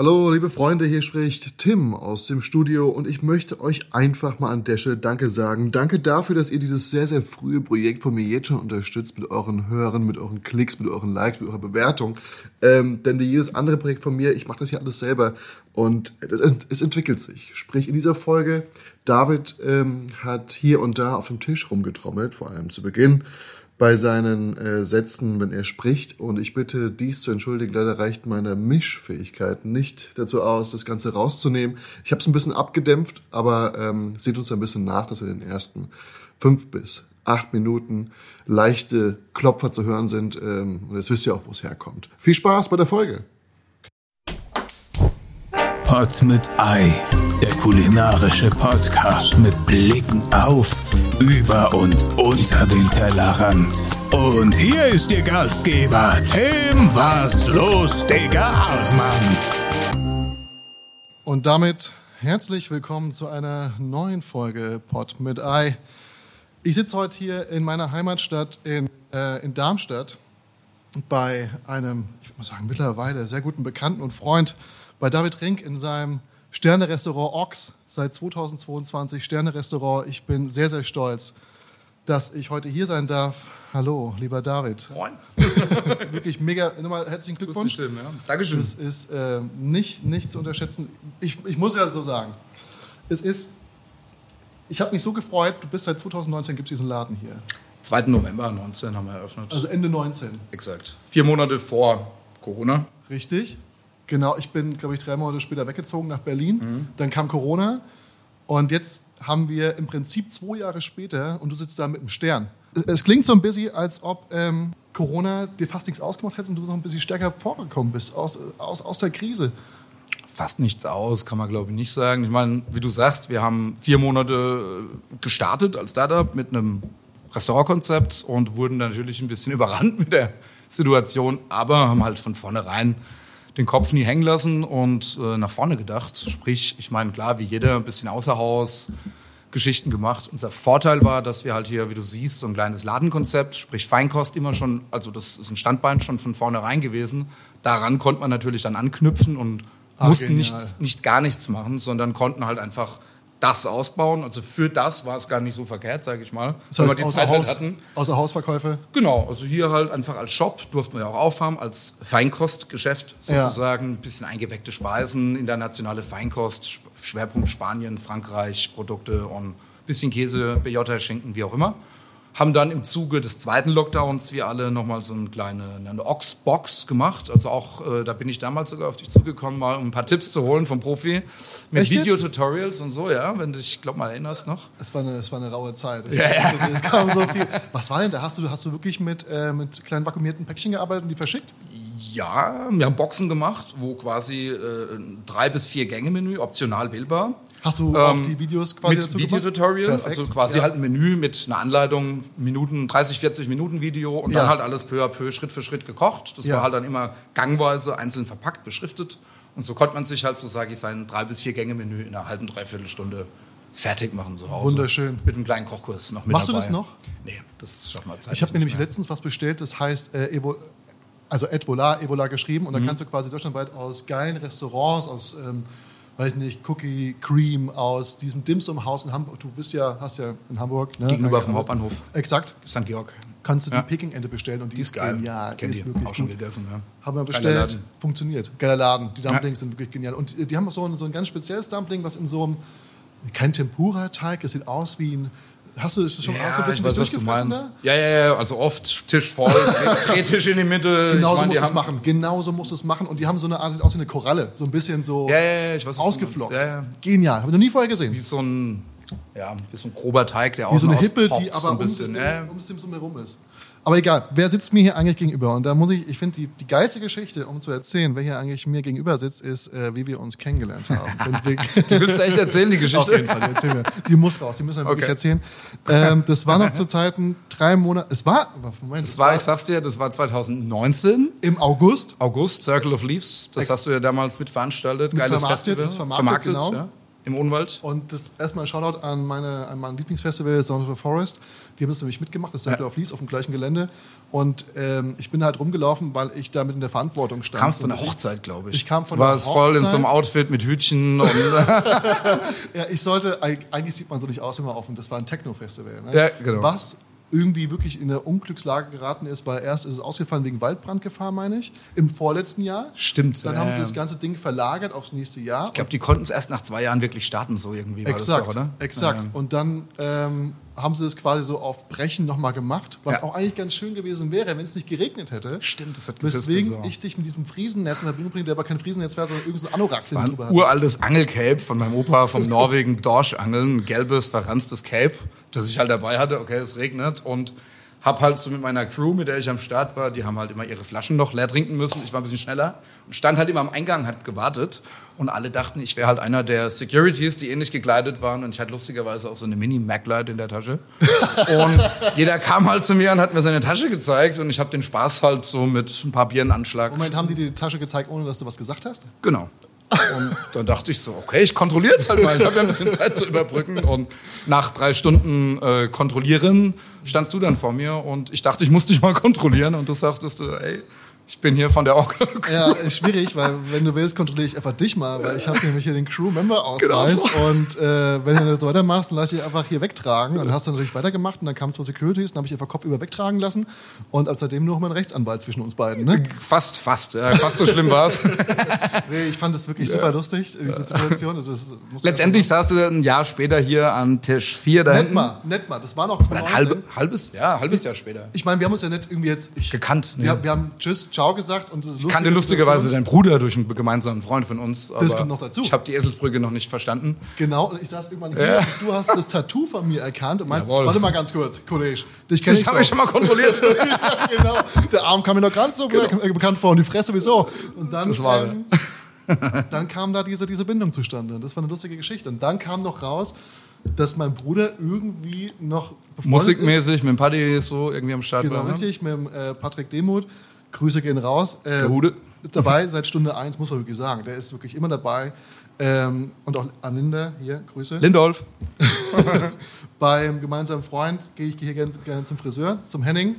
Hallo, liebe Freunde, hier spricht Tim aus dem Studio und ich möchte euch einfach mal an Desche Danke sagen. Danke dafür, dass ihr dieses sehr, sehr frühe Projekt von mir jetzt schon unterstützt mit euren Hören, mit euren Klicks, mit euren Likes, mit eurer Bewertung. Ähm, denn wie jedes andere Projekt von mir, ich mache das ja alles selber und es, es entwickelt sich. Sprich, in dieser Folge, David ähm, hat hier und da auf dem Tisch rumgetrommelt, vor allem zu Beginn bei seinen äh, Sätzen, wenn er spricht. Und ich bitte dies zu entschuldigen. Leider reicht meine Mischfähigkeit nicht dazu aus, das Ganze rauszunehmen. Ich habe es ein bisschen abgedämpft, aber ähm, seht uns ein bisschen nach, dass in den ersten fünf bis acht Minuten leichte Klopfer zu hören sind. Ähm, und jetzt wisst ihr auch, wo es herkommt. Viel Spaß bei der Folge. Pot mit Ei, der kulinarische Podcast mit Blicken auf, über und unter den Tellerrand. Und hier ist Ihr Gastgeber, Tim Was los, Digga Hartmann. Und damit herzlich willkommen zu einer neuen Folge Pot mit Ei. Ich sitze heute hier in meiner Heimatstadt in, äh, in Darmstadt bei einem, ich würde mal sagen, mittlerweile sehr guten Bekannten und Freund bei David Rink in seinem Sterne-Restaurant Ox seit 2022. Sterne-Restaurant. Ich bin sehr, sehr stolz, dass ich heute hier sein darf. Hallo, lieber David. Moin. Wirklich mega. Nochmal herzlichen Glückwunsch. Stimmen, ja. Dankeschön. Das ist äh, nicht, nicht zu unterschätzen. Ich, ich muss ja so sagen, es ist, ich habe mich so gefreut, du bist seit 2019, gibt es diesen Laden hier. 2. November 19 haben wir eröffnet. Also Ende 19. Exakt. Vier Monate vor Corona. Richtig. Genau, ich bin, glaube ich, drei Monate später weggezogen nach Berlin. Dann kam Corona. Und jetzt haben wir im Prinzip zwei Jahre später und du sitzt da mit einem Stern. Es, es klingt so ein bisschen, als ob ähm, Corona dir fast nichts ausgemacht hätte und du noch ein bisschen stärker vorgekommen bist aus, aus, aus der Krise. Fast nichts aus, kann man glaube ich nicht sagen. Ich meine, wie du sagst, wir haben vier Monate äh, gestartet als Startup mit einem Restaurantkonzept und wurden natürlich ein bisschen überrannt mit der Situation, aber haben halt von vornherein den Kopf nie hängen lassen und äh, nach vorne gedacht. Sprich, ich meine, klar, wie jeder, ein bisschen außer Haus, Geschichten gemacht. Unser Vorteil war, dass wir halt hier, wie du siehst, so ein kleines Ladenkonzept, sprich Feinkost immer schon, also das ist ein Standbein schon von vornherein gewesen. Daran konnte man natürlich dann anknüpfen und Ah, mussten genial. nicht, nicht gar nichts machen, sondern konnten halt einfach das ausbauen. Also für das war es gar nicht so verkehrt, sage ich mal. Das heißt, wir die außer, Zeit halt Haus, hatten. außer Hausverkäufe. Genau, also hier halt einfach als Shop durften wir ja auch aufhaben, als Feinkostgeschäft Ja. sozusagen. Ein bisschen eingeweckte Speisen, internationale Feinkost, Sch- Schwerpunkt Spanien, Frankreich, Produkte und ein bisschen Käse, BJ, Schinken, wie auch immer. Haben dann im Zuge des zweiten Lockdowns wir alle nochmal so eine kleine eine Ox-Box gemacht. Also auch, äh, da bin ich damals sogar auf dich zugekommen, mal um ein paar Tipps zu holen vom Profi. Mit? Videotutorials und so, ja, wenn du dich, glaub mal, erinnerst noch. Es war eine, es war eine raue Zeit. Es kam so viel. Was war denn da? Hast du, hast du wirklich mit, äh, mit kleinen vakuumierten Päckchen gearbeitet und die verschickt? Ja, wir haben Boxen gemacht, wo quasi äh, ein drei bis vier Gänge Menü optional wählbar. Hast du auch Ähm, die Videos quasi mit dazu gemacht? Videotutorial, also quasi ja. halt ein Menü mit einer Anleitung, Minuten, 30, 40 Minuten Video und Ja. dann halt alles peu à peu, Schritt für Schritt gekocht. Das Ja. war halt dann immer gangweise, einzeln verpackt, beschriftet. Und so konnte man sich halt, so sage ich, sein drei bis vier Gänge Menü in einer halben, dreiviertel Stunde fertig machen zu Hause. Wunderschön. Mit einem kleinen Kochkurs noch mit Machst du dabei. das noch? Nee, das schafft man Zeit. Ich habe mir nämlich letztens was bestellt, das heißt äh, Evo, also Edvola, Evola geschrieben Mhm. und dann kannst du quasi deutschlandweit aus geilen Restaurants, aus, ähm, weiß nicht, Cookie Cream, aus diesem Dimsum-Haus in Hamburg, du bist ja, hast ja in Hamburg, ne? Gegenüber vom Hauptbahnhof. Exakt. St. Georg. Kannst du die Ja. Peking-Ente bestellen und die, Die ist geil. genial. Kenn die die. ist wirklich Auch schon gegessen, ja. Haben wir bestellt, funktioniert. Geiler Laden. Die Dumplings sind wirklich genial. Und die haben so ein, so ein ganz spezielles Dumpling, was in so einem, kein Tempura-Teig, das sieht aus wie ein, hast du das schon auch so ein bisschen ich weiß, was du durchgefressen meinst. da? Ja, ja, ja, also oft Tisch voll, Dreh- Drehtisch in die Mitte. Genauso ich mein, muss die es machen. Genauso muss es machen. Und die haben so eine Art, sieht aus wie eine Koralle. So ein bisschen so Ja, ja, ja, weiß, du ausgeflockt. Ja, ja. Genial. Habe ich noch nie vorher gesehen. Wie so ein, ja, wie so ein grober Teig, der Wie so eine Hippe, die aber um bisschen. Ja, ja. um das Ding so herum ist. Aber egal, wer sitzt mir hier eigentlich gegenüber? Und da muss ich, ich finde, die, die geilste Geschichte, um zu erzählen, wer hier eigentlich mir gegenüber sitzt, ist, äh, wie wir uns kennengelernt haben. Wir, Du willst echt erzählen, die Auf Geschichte? jeden Fall, die erzählen wir. Die muss raus, die müssen wir wirklich Okay. erzählen. Ähm, das war noch zu Zeiten drei Monate, es war, Moment, Das war, ich sag's dir, das war 2019, im August. August, Circle of Leaves. Das Ex- hast du ja damals mitveranstaltet. Mit Geiles vermarktet, Festival. vermarktet, genau. ja. Im Unwald. Und das erstmal ein Shoutout an, meine, an mein Lieblingsfestival, Sound of the Forest. Die haben das nämlich mitgemacht, das Circle Ja. of Leaves auf dem gleichen Gelände. Und ähm, ich bin halt rumgelaufen, weil ich damit in der Verantwortung stand. Kamst von der Hochzeit, glaube ich. Ich kam von War der es voll in so einem Hochzeit. Outfit mit Hütchen und Ja, ich sollte, eig- eigentlich sieht man so nicht aus, wenn man offen. Das war ein Techno-Festival. Ne? Ja, genau. Was irgendwie wirklich in eine Unglückslage geraten ist, weil erst ist es ausgefallen wegen Waldbrandgefahr, meine ich, im vorletzten Jahr. Stimmt, Dann ja, haben sie das ganze Ding verlagert aufs nächste Jahr. ich glaube, die konnten es erst nach zwei Jahren wirklich starten, so irgendwie war Exakt, das doch, oder? exakt. Ja. Und dann ähm, haben sie das quasi so auf Brechen nochmal gemacht, was Ja. auch eigentlich ganz schön gewesen wäre, wenn es nicht geregnet hätte. Stimmt, das hat Weswegen so. ich dich mit diesem Friesennetz in Verbindung bringe, der aber kein Friesennetz war, sondern irgendein so Anorak ein drüber hat. uraltes Angelcape von meinem Opa vom Norwegen Dorschangeln, ein gelbes, verranztes Cape, das ich halt dabei hatte. Okay, es regnet und hab halt so mit meiner Crew, mit der ich am Start war, die haben halt immer ihre Flaschen noch leer trinken müssen. Ich war ein bisschen schneller und stand halt immer am Eingang, hat gewartet und alle dachten, ich wäre halt einer der Securities, die ähnlich gekleidet waren und ich hatte lustigerweise auch so eine Mini Maglite in der Tasche. und jeder kam halt zu mir und hat mir seine Tasche gezeigt und ich habe den Spaß halt so mit ein paar Bieren Anschlag. Moment, haben die dir die Tasche gezeigt, ohne dass du was gesagt hast? Genau. Und dann dachte ich so, okay, ich kontrolliere es halt mal. Ich habe ja ein bisschen Zeit zu überbrücken. Und nach drei Stunden äh, kontrollieren standst du dann vor mir und ich dachte, ich muss dich mal kontrollieren. Und du sagtest, äh, ey, ich bin hier von der Orca. Ja, ist schwierig, weil wenn du willst, kontrolliere ich einfach dich mal, weil ich habe nämlich hier den Crew-Member-Ausweis Genau so. und äh, wenn du das weitermachst, dann lass ich dich einfach hier wegtragen und hast dann natürlich weitergemacht und dann kamen zwei Securities, dann habe ich einfach Kopf über wegtragen lassen und ab seitdem nur noch mein Rechtsanwalt zwischen uns beiden. Ne? Fast, fast. Äh, fast so schlimm war es. Nee, ich fand das wirklich super lustig, diese Situation. muss Letztendlich saß du ein Jahr später hier an Tisch 4 da Nett hinten. mal, nett mal, das war noch 2019. halbe, halbes, ja, halbes Jahr später. Ich meine, wir haben uns ja nicht irgendwie jetzt... Ich, Gekannt, ne? Wir, wir haben Tschüss, Ciao gesagt und das Ich kannte lustigerweise deinen Bruder durch einen gemeinsamen Freund von uns. Aber kommt noch dazu. Ich habe die Eselsbrücke noch nicht verstanden. Genau, und ich saß irgendwann hier und du hast das Tattoo von mir erkannt und meinst, Jawohl. warte mal ganz kurz, Kollege, dich kenn Das ich habe ich schon mal kontrolliert. ja, genau. Der Arm kam mir noch ganz so be- bekannt vor und die Fresse wieso. Und dann, Das war ähm, dann kam da diese, diese Bindung zustande. Das war eine lustige Geschichte. Und dann kam noch raus, dass mein Bruder irgendwie noch befreundet ist. Musikmäßig mit dem Paddy so irgendwie am Start Genau, war. ne? richtig, mit dem, äh, Patrick Demuth. Grüße gehen raus. Äh, Der Hude. Dabei seit Stunde eins muss man wirklich sagen. Der ist wirklich immer dabei. Ähm, und auch Aninda, hier, Grüße. Lindolf. Beim gemeinsamen Freund gehe ich hier gerne, gerne zum Friseur, zum Henning.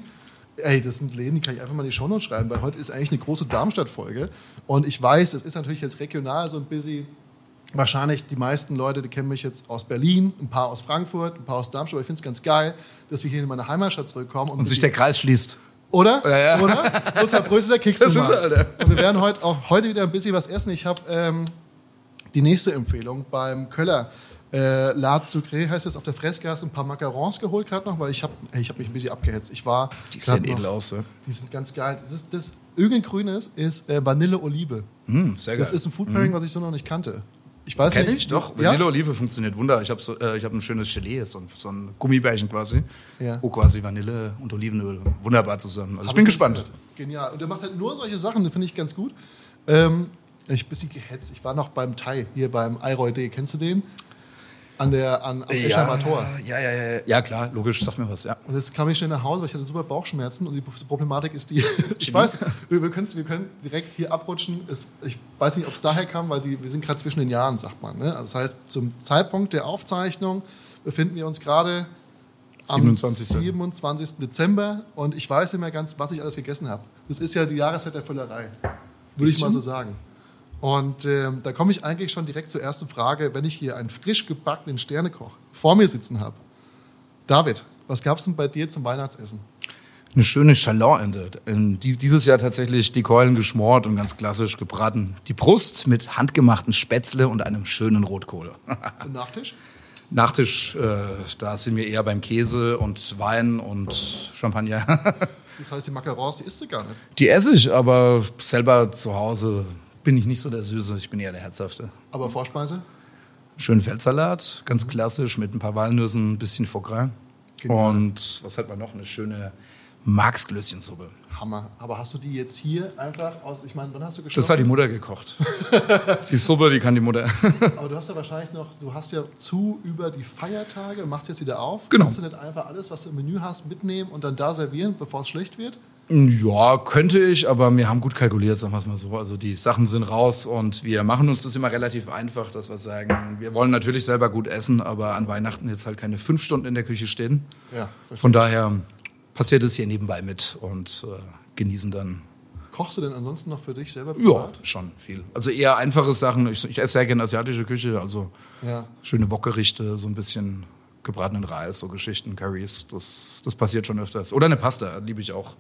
Ey, das sind Läden, die kann ich einfach mal in die Shownotes schreiben, weil heute ist eigentlich eine große Darmstadt-Folge. Und ich weiß, das ist natürlich jetzt regional so ein bisschen. Wahrscheinlich die meisten Leute, die kennen mich jetzt aus Berlin, ein paar aus Frankfurt, ein paar aus Darmstadt. Aber ich finde es ganz geil, dass wir hier in meine Heimatstadt zurückkommen. Und sich der Kreis schließt. Oder? Ja, ja. Oder? Unser größter Keks Das mal. ist er, Alter. Und wir werden heute auch heute wieder ein bisschen was essen. Ich habe ähm, die nächste Empfehlung beim Köller. Äh, La Sucré heißt es auf der Fressgas ein paar Macarons geholt gerade noch, weil ich habe ich hab mich ein bisschen abgehetzt. Ich war Die sehen edel aus, ja. Die sind ganz geil. Das, das Ögelgrünes ist äh, Vanille-Olive. Hm, sehr geil. Das ist ein Food Pairing, was ich so noch nicht kannte. Ich weiß Kenn nicht. ich, doch. Ja? Vanille Olive funktioniert wunder. Ich habe so, äh, ich hab ein schönes Gelee, so ein, so ein Gummibärchen quasi. Ja. Wo quasi Vanille und Olivenöl wunderbar zusammen. Also ich bin gespannt. gehört. Genial. Und der macht halt nur solche Sachen, das finde ich ganz gut. Ähm, ich bin ein bisschen gehetzt. Ich war noch beim Thai, hier beim Iroy D. Kennst du den? An der, an, am Eschheimer Tor. ja, ja, ja, ja. Ja, klar, logisch, sag mir was, ja. Und jetzt kam ich schnell nach Hause, weil ich hatte super Bauchschmerzen und die Problematik ist die, ich weiß, wir, wir, wir können direkt hier abrutschen. Es, ich weiß nicht, ob es daher kam, weil die, wir sind gerade zwischen den Jahren, sagt man. Ne? Also das heißt, zum Zeitpunkt der Aufzeichnung befinden wir uns gerade am 27.. 27. Dezember und ich weiß nicht mehr ganz, was ich alles gegessen habe. Das ist ja die Jahreszeit der Füllerei, würde ich mal so sagen. Und ähm, da komme ich eigentlich schon direkt zur ersten Frage, wenn ich hier einen frisch gebackenen Sternekoch vor mir sitzen habe. David, was gab es denn bei dir zum Weihnachtsessen? Eine schöne dies- Dieses Jahr tatsächlich die Keulen geschmort und ganz klassisch gebraten. Die Brust mit handgemachten Spätzle und einem schönen Rotkohl. Und Nachtisch? Nachtisch, äh, da sind wir eher beim Käse und Wein und Champagner. Das heißt, die Macarons, die isst du gar nicht. Die esse ich, aber selber zu Hause bin ich nicht so der Süße, ich bin eher der Herzhafte. Aber Vorspeise? Schönen Feldsalat, ganz klassisch, mit ein paar Walnüssen, ein bisschen Foie Gras. Genial. Und was hat man noch? Eine schöne Marksglöschensuppe. Hammer. Aber hast du die jetzt hier einfach aus, ich meine, wann hast du Das gestochen? hat die Mutter gekocht. die Suppe, die kann die Mutter. Aber du hast ja wahrscheinlich noch, du hast ja zu über die Feiertage, machst jetzt wieder auf. Genau. Kannst du nicht einfach alles, was du im Menü hast, mitnehmen und dann da servieren, bevor es schlecht wird? Ja, könnte ich, aber wir haben gut kalkuliert, sagen wir es mal so. Also die Sachen sind raus und wir machen uns das immer relativ einfach, dass wir sagen, wir wollen natürlich selber gut essen, aber an Weihnachten jetzt halt keine fünf Stunden in der Küche stehen. Ja, Von daher passiert es hier nebenbei mit und äh, genießen dann. Kochst du denn ansonsten noch für dich selber Ja, privat? schon viel. Also eher einfache Sachen. Ich, ich esse sehr gerne asiatische Küche, also Ja. schöne Wokgerichte, so ein bisschen gebratenen Reis, so Geschichten, Curries. Das, das passiert schon öfters. Oder eine Pasta, liebe ich auch.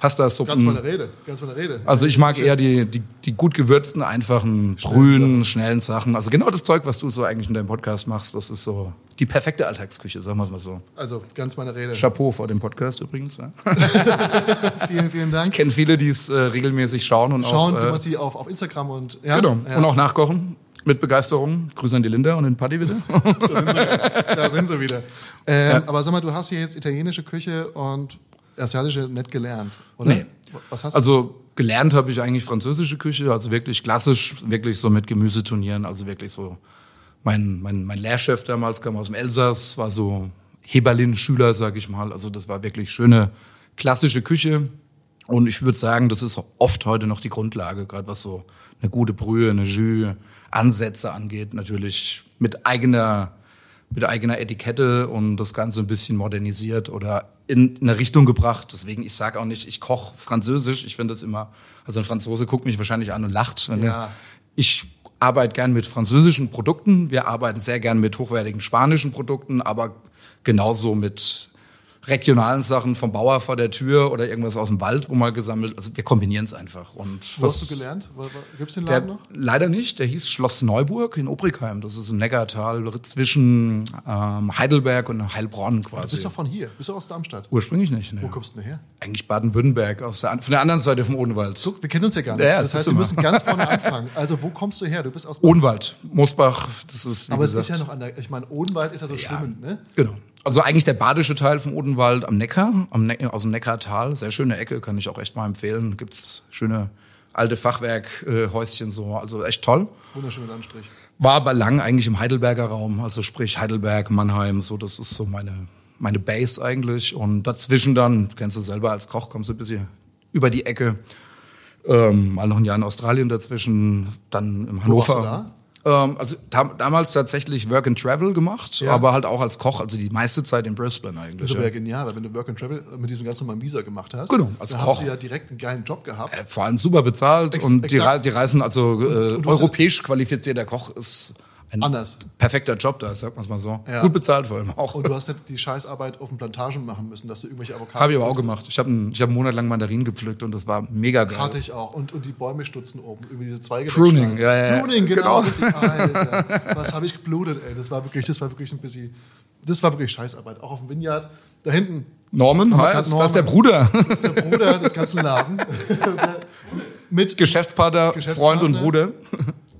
Pasta, Suppen. Ganz von der Rede, ganz der Rede. Also ich mag eher die, die, die gut gewürzten, einfachen, brühen, schnellen Sachen. Also genau das Zeug, was du so eigentlich in deinem Podcast machst, das ist so die perfekte Alltagsküche, sagen wir es mal so. Also ganz meine Rede. Chapeau vor dem Podcast übrigens. Ja. Vielen, vielen Dank. Ich kenne viele, die es äh, regelmäßig schauen und Schauen, auch, du äh, sie auf, auf Instagram und ja, genau. ja, und auch nachkochen mit Begeisterung. Grüße an die Linda und den Paddy bitte. da sind sie wieder. Ähm, Aber sag mal, du hast hier jetzt italienische Küche und asiatische nicht gelernt, oder? Nee. Was hast du? Also gelernt habe ich eigentlich französische Küche, also wirklich klassisch, wirklich so mit Gemüseturnieren, also wirklich so. Mein, mein, mein Lehrchef damals kam aus dem Elsass, war so Heberlin-Schüler, sag ich mal. Also das war wirklich schöne klassische Küche. Und ich würde sagen, das ist oft heute noch die Grundlage, gerade was so eine gute Brühe, eine Jus, Ansätze angeht, natürlich mit eigener mit eigener Etikette und das Ganze ein bisschen modernisiert oder in eine Richtung gebracht. Deswegen, ich sage auch nicht, ich koche Französisch. Ich finde das immer, also ein Franzose guckt mich wahrscheinlich an und lacht. Ja. Ich arbeite gern mit französischen Produkten. Wir arbeiten sehr gern mit hochwertigen spanischen Produkten, aber genauso mit regionalen Sachen vom Bauer vor der Tür oder irgendwas aus dem Wald, wo mal gesammelt. Also wir kombinieren es einfach. Und Wo hast du gelernt? Gibt es den der, Laden noch? leider nicht. Der hieß Schloss Neuburg in Obrigheim. Das ist im Neckartal zwischen ähm, Heidelberg und Heilbronn Du quasi. bist doch von hier. Bist du aus Darmstadt? Ursprünglich nicht. Ne. Wo kommst du denn her? Eigentlich Baden-Württemberg, aus der, von der anderen Seite vom Odenwald. Guck, wir kennen uns ja gar nicht. Ja, ja, das heißt, wir müssen ganz vorne anfangen. Also, wo kommst du her? Du bist aus Odenwald, Mosbach, das ist wie Aber es ist ja noch an der, ich meine, Odenwald ist ja so schwimmend, ne? Genau. Also eigentlich der badische Teil vom Odenwald am Neckar, am ne aus dem Neckartal. Sehr schöne Ecke, kann ich auch echt mal empfehlen. Gibt's schöne alte Fachwerkhäuschen so, also echt toll. Wunderschöner Anstrich. War aber lang eigentlich im Heidelberger Raum, also sprich Heidelberg, Mannheim, so das ist so meine meine Base eigentlich und dazwischen dann kennst du selber als Koch kommst du ein bisschen über die Ecke. Ähm, mal noch ein Jahr in Australien dazwischen, dann im Wo warst Hannover. du da? Ähm, also tam damals tatsächlich Work and Travel gemacht, Ja. aber halt auch als Koch, also die meiste Zeit in Brisbane Das eigentlich. ist aber ja. genial, weil wenn du Work and Travel mit diesem ganz normalen Visa gemacht hast, Genau, als dann Koch. hast du ja direkt einen geilen Job gehabt. Äh, Vor allem super bezahlt Ex- und die. Re die Reisen, also äh, und ja- europäisch qualifizierter Koch ist ein Anders. perfekter Job da, sagt man es mal so. Ja. Gut bezahlt vor allem auch. Und du hast nicht die Scheißarbeit auf den Plantagen machen müssen, dass du irgendwelche Avocados... Habe ich aber auch gemacht. Ich habe einen, ich hab einen Monat lang Mandarinen gepflückt und das war mega geil. Hatte ich auch. Und, und die Bäume stutzen oben, über diese Zweige Pruning, ja, ja. Pruning, genau. Genau. Alter, was habe ich geblutet, ey. Das war wirklich, das war wirklich ein bisschen... Das war wirklich Scheißarbeit. Auch auf dem Vineyard. Da hinten Norman, hi, grad das, das ist der Norman. Bruder. ist der Bruder des ganzen Laden. Mit... Geschäftspartner, Geschäftspartner. Freund und Bruder.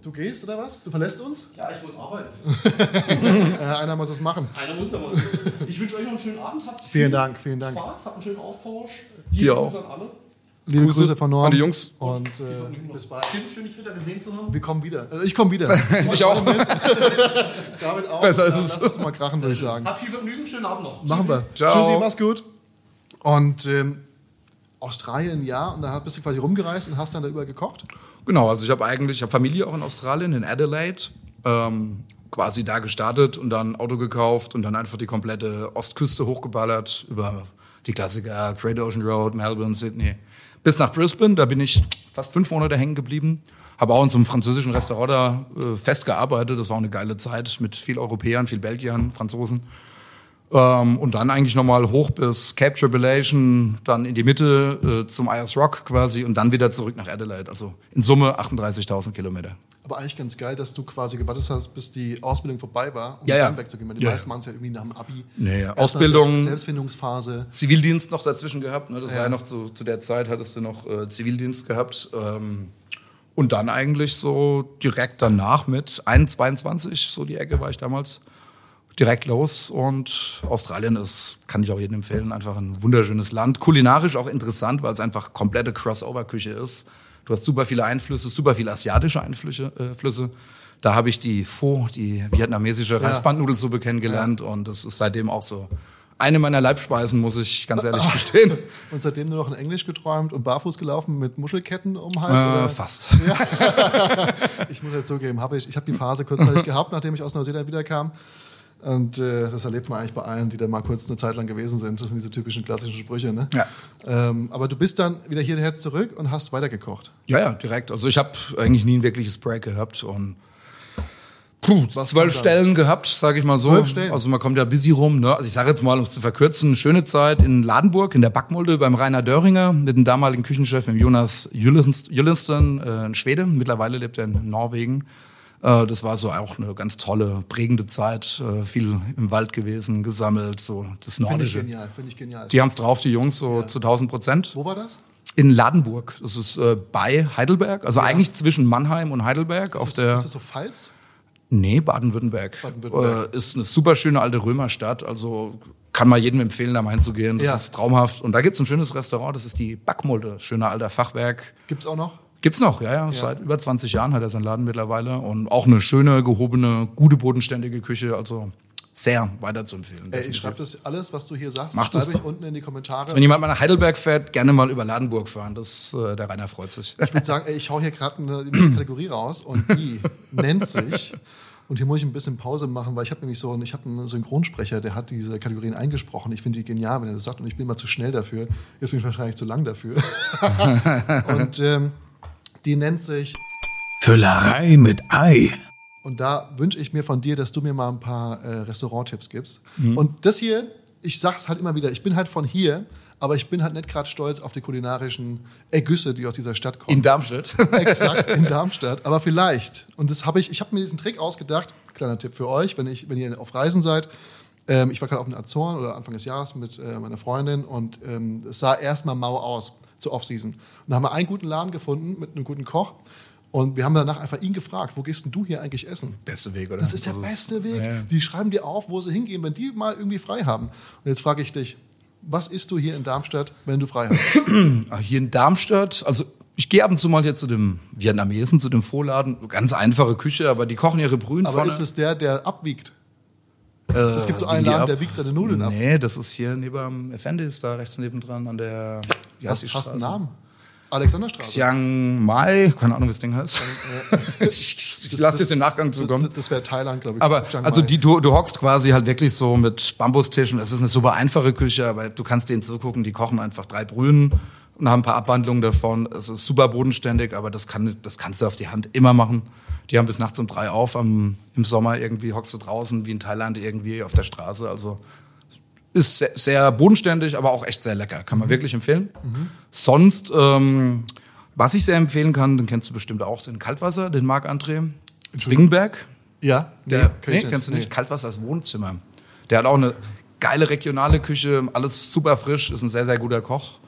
Du gehst oder was? Du verlässt uns? Ja, ich muss arbeiten. Einer muss das machen. Einer muss aber. Ich wünsche euch noch einen schönen Abend. Habt viel Vielen Dank, vielen Dank. Spaß, habt einen schönen Austausch. Dir Grüße auch. an alle. Liebe Grüße Grüße, von Norm. an die Jungs. Und äh, bis bald. Tim, schön, dich wieder gesehen zu haben. Wir kommen wieder. Also ich komme wieder. Ich auch. David auch. Besser ist es. Lass uns mal krachen, würde ich sagen. Habt viel Vergnügen, schönen Abend noch. Machen wir. Ciao. Tschüssi, mach's gut. Und ähm, Australien, ja. Und da bist du quasi rumgereist und hast dann da überall gekocht. Genau, also ich habe eigentlich, ich habe Familie auch in Australien, in Adelaide, ähm, quasi da gestartet und dann Auto gekauft und dann einfach die komplette Ostküste hochgeballert über die Klassiker Great Ocean Road, Melbourne, Sydney, bis nach Brisbane. Da bin ich fast fünf Monate hängen geblieben. Habe auch in so einem französischen Restaurant da äh, fest gearbeitet. Das war auch eine geile Zeit mit viel Europäern, viel Belgiern, Franzosen. Ähm, und dann eigentlich nochmal hoch bis Cape Tribulation, dann in die Mitte äh, zum Ayers Rock quasi und dann wieder zurück nach Adelaide. Also in Summe 38.000 Kilometer. Aber eigentlich ganz geil, dass du quasi gewartet hast, bis die Ausbildung vorbei war, um Ja, ja. dann wegzugehen. Weil die Ja, meisten ja. machen es ja irgendwie nach dem Abi. Nee, ja. Ausbildung- Selbstfindungsphase. Zivildienst noch dazwischen gehabt. Ne? Das Ja. war ja noch zu, zu der Zeit, hattest du noch äh, Zivildienst gehabt. Ähm, und dann eigentlich so direkt danach mit 21, so die Ecke war ich damals, direkt los. Und Australien ist, kann ich auch jedem empfehlen, einfach ein wunderschönes Land. Kulinarisch auch interessant, weil es einfach komplette Crossover-Küche ist. Du hast super viele Einflüsse, super viele asiatische Einflüsse. Äh, Flüsse. Da habe ich die Pho, die vietnamesische Reisbandnudelsuppe kennengelernt und das ist seitdem auch so eine meiner Leibspeisen, muss ich ganz ehrlich gestehen. Und seitdem nur noch in Englisch geträumt und barfuß gelaufen mit Muschelketten um den Hals? Äh, oder? fast. Ich muss jetzt zugeben, habe ich, ich habe die Phase kurzzeitig gehabt, nachdem ich aus Neuseeland wiederkam. Und äh, das erlebt man eigentlich bei allen, die da mal kurz eine Zeit lang gewesen sind. Das sind diese typischen klassischen Sprüche. Ne? Ja. Ähm, aber du bist dann wieder hierher zurück und hast weitergekocht. Ja, ja, direkt. Also ich habe eigentlich nie ein wirkliches Break gehabt und puh, zwölf? Stellen gehabt, sage ich mal so. Zwölf Stellen? Also man kommt ja busy rum. Ne? Also ich sage jetzt mal, um es zu verkürzen, schöne Zeit in Ladenburg, in der Backmulde beim Rainer Döringer mit dem damaligen Küchenchef, Jonas Jüllensten, äh, ein Schwede. Mittlerweile lebt er in Norwegen. Äh, das war so auch eine ganz tolle, prägende Zeit. Äh, viel im Wald gewesen, gesammelt, so das Finde ich Nordische. genial, finde ich genial. Die haben's drauf, die Jungs, so zu 1000 Prozent. Wo war das? In Ladenburg. Das ist äh, bei Heidelberg, also eigentlich zwischen Mannheim und Heidelberg auf ist, der. ist das so Pfalz? Nee, Baden-Württemberg. Baden-Württemberg. Äh, ist eine super schöne alte Römerstadt. Also kann man jedem empfehlen, da mal hinzugehen. Das Ja. ist traumhaft. Und da gibt's ein schönes Restaurant, das ist die Backmulde. Schöner alter Fachwerk. Gibt's auch noch? Gibt's noch, ja, ja. Seit über 20 Jahren hat er seinen Laden mittlerweile. Und auch eine schöne, gehobene, gute, bodenständige Küche. Also sehr weiter zu empfehlen. Ey, ich schreibe das alles, was du hier sagst, Mach schreibe ich unten in die Kommentare. Wenn jemand mal nach Heidelberg fährt, gerne mal über Ladenburg fahren. Das, äh, der Rainer freut sich. Ich würde sagen, ey, ich hau hier gerade eine, nächste Kategorie raus und die nennt sich. Und hier muss ich ein bisschen Pause machen, weil ich habe nämlich so, einen- ich habe einen Synchronsprecher, der hat diese Kategorien eingesprochen. Ich finde die genial, wenn er das sagt und ich bin immer zu schnell dafür. Jetzt bin ich wahrscheinlich zu lang dafür. und ähm, die nennt sich Füllerei mit Ei. Und da wünsche ich mir von dir, dass du mir mal ein paar äh, Restauranttipps gibst. Und das hier, ich sag's halt immer wieder, ich bin halt von hier, aber ich bin halt nicht gerade stolz auf die kulinarischen Ergüsse, die aus dieser Stadt kommen. In Darmstadt. Exakt, in Darmstadt. Aber vielleicht, und das habe ich, ich habe mir diesen Trick ausgedacht, kleiner Tipp für euch, wenn, ich, wenn ihr auf Reisen seid. Ähm, ich war gerade auf den Azoren oder Anfang des Jahres mit äh, meiner Freundin und ähm, es sah erstmal mau aus zur Offseason. Und da haben wir einen guten Laden gefunden mit einem guten Koch. Und wir haben danach einfach ihn gefragt, wo gehst denn du hier eigentlich essen? Beste Weg, oder? Das ist der beste Weg. ja, ja. Die schreiben dir auf, wo sie hingehen, wenn die mal irgendwie frei haben. Und jetzt frage ich dich, was isst du hier in Darmstadt, wenn du frei hast? Ah, Hier in Darmstadt, also ich gehe ab und zu mal hier zu dem Vietnamesen, zu dem Vorladen. Ganz einfache Küche, aber die kochen ihre Brühen Aber vorne. ist es der, der abwiegt? Äh, Es gibt so einen Laden, der wiegt seine Nudeln ab. Nee, das ist hier neben dem Effendis, da rechts nebendran an der wie heißt hast du einen? Namen? Alexanderstraße. Chiang Mai, keine Ahnung, wie das Ding heißt. ich lasse es im Nachgang zukommen. Das, das wäre Thailand, glaube ich. Aber Chiang also die, du, du hockst quasi halt wirklich so mit Bambustischen. Es ist eine super einfache Küche, aber du kannst denen zugucken, die kochen einfach drei Brühen und haben ein paar Abwandlungen davon. Es ist super bodenständig, aber das, kann, das kannst du auf die Hand immer machen. Die haben bis nachts um drei auf. Am, Im Sommer irgendwie hockst du draußen wie in Thailand irgendwie auf der Straße. Also ist sehr, sehr bodenständig, aber auch echt sehr lecker. Kann man Mhm. wirklich empfehlen. Sonst, ähm, was ich sehr empfehlen kann, den kennst du bestimmt auch, den Kaltwasser, den Marc André. Zwingenberg. Ja? Der, kenn nee, kennst du nicht? Nee. Kaltwasser ist Wohnzimmer. Der hat auch eine geile regionale Küche, alles super frisch, ist ein sehr, sehr guter Koch.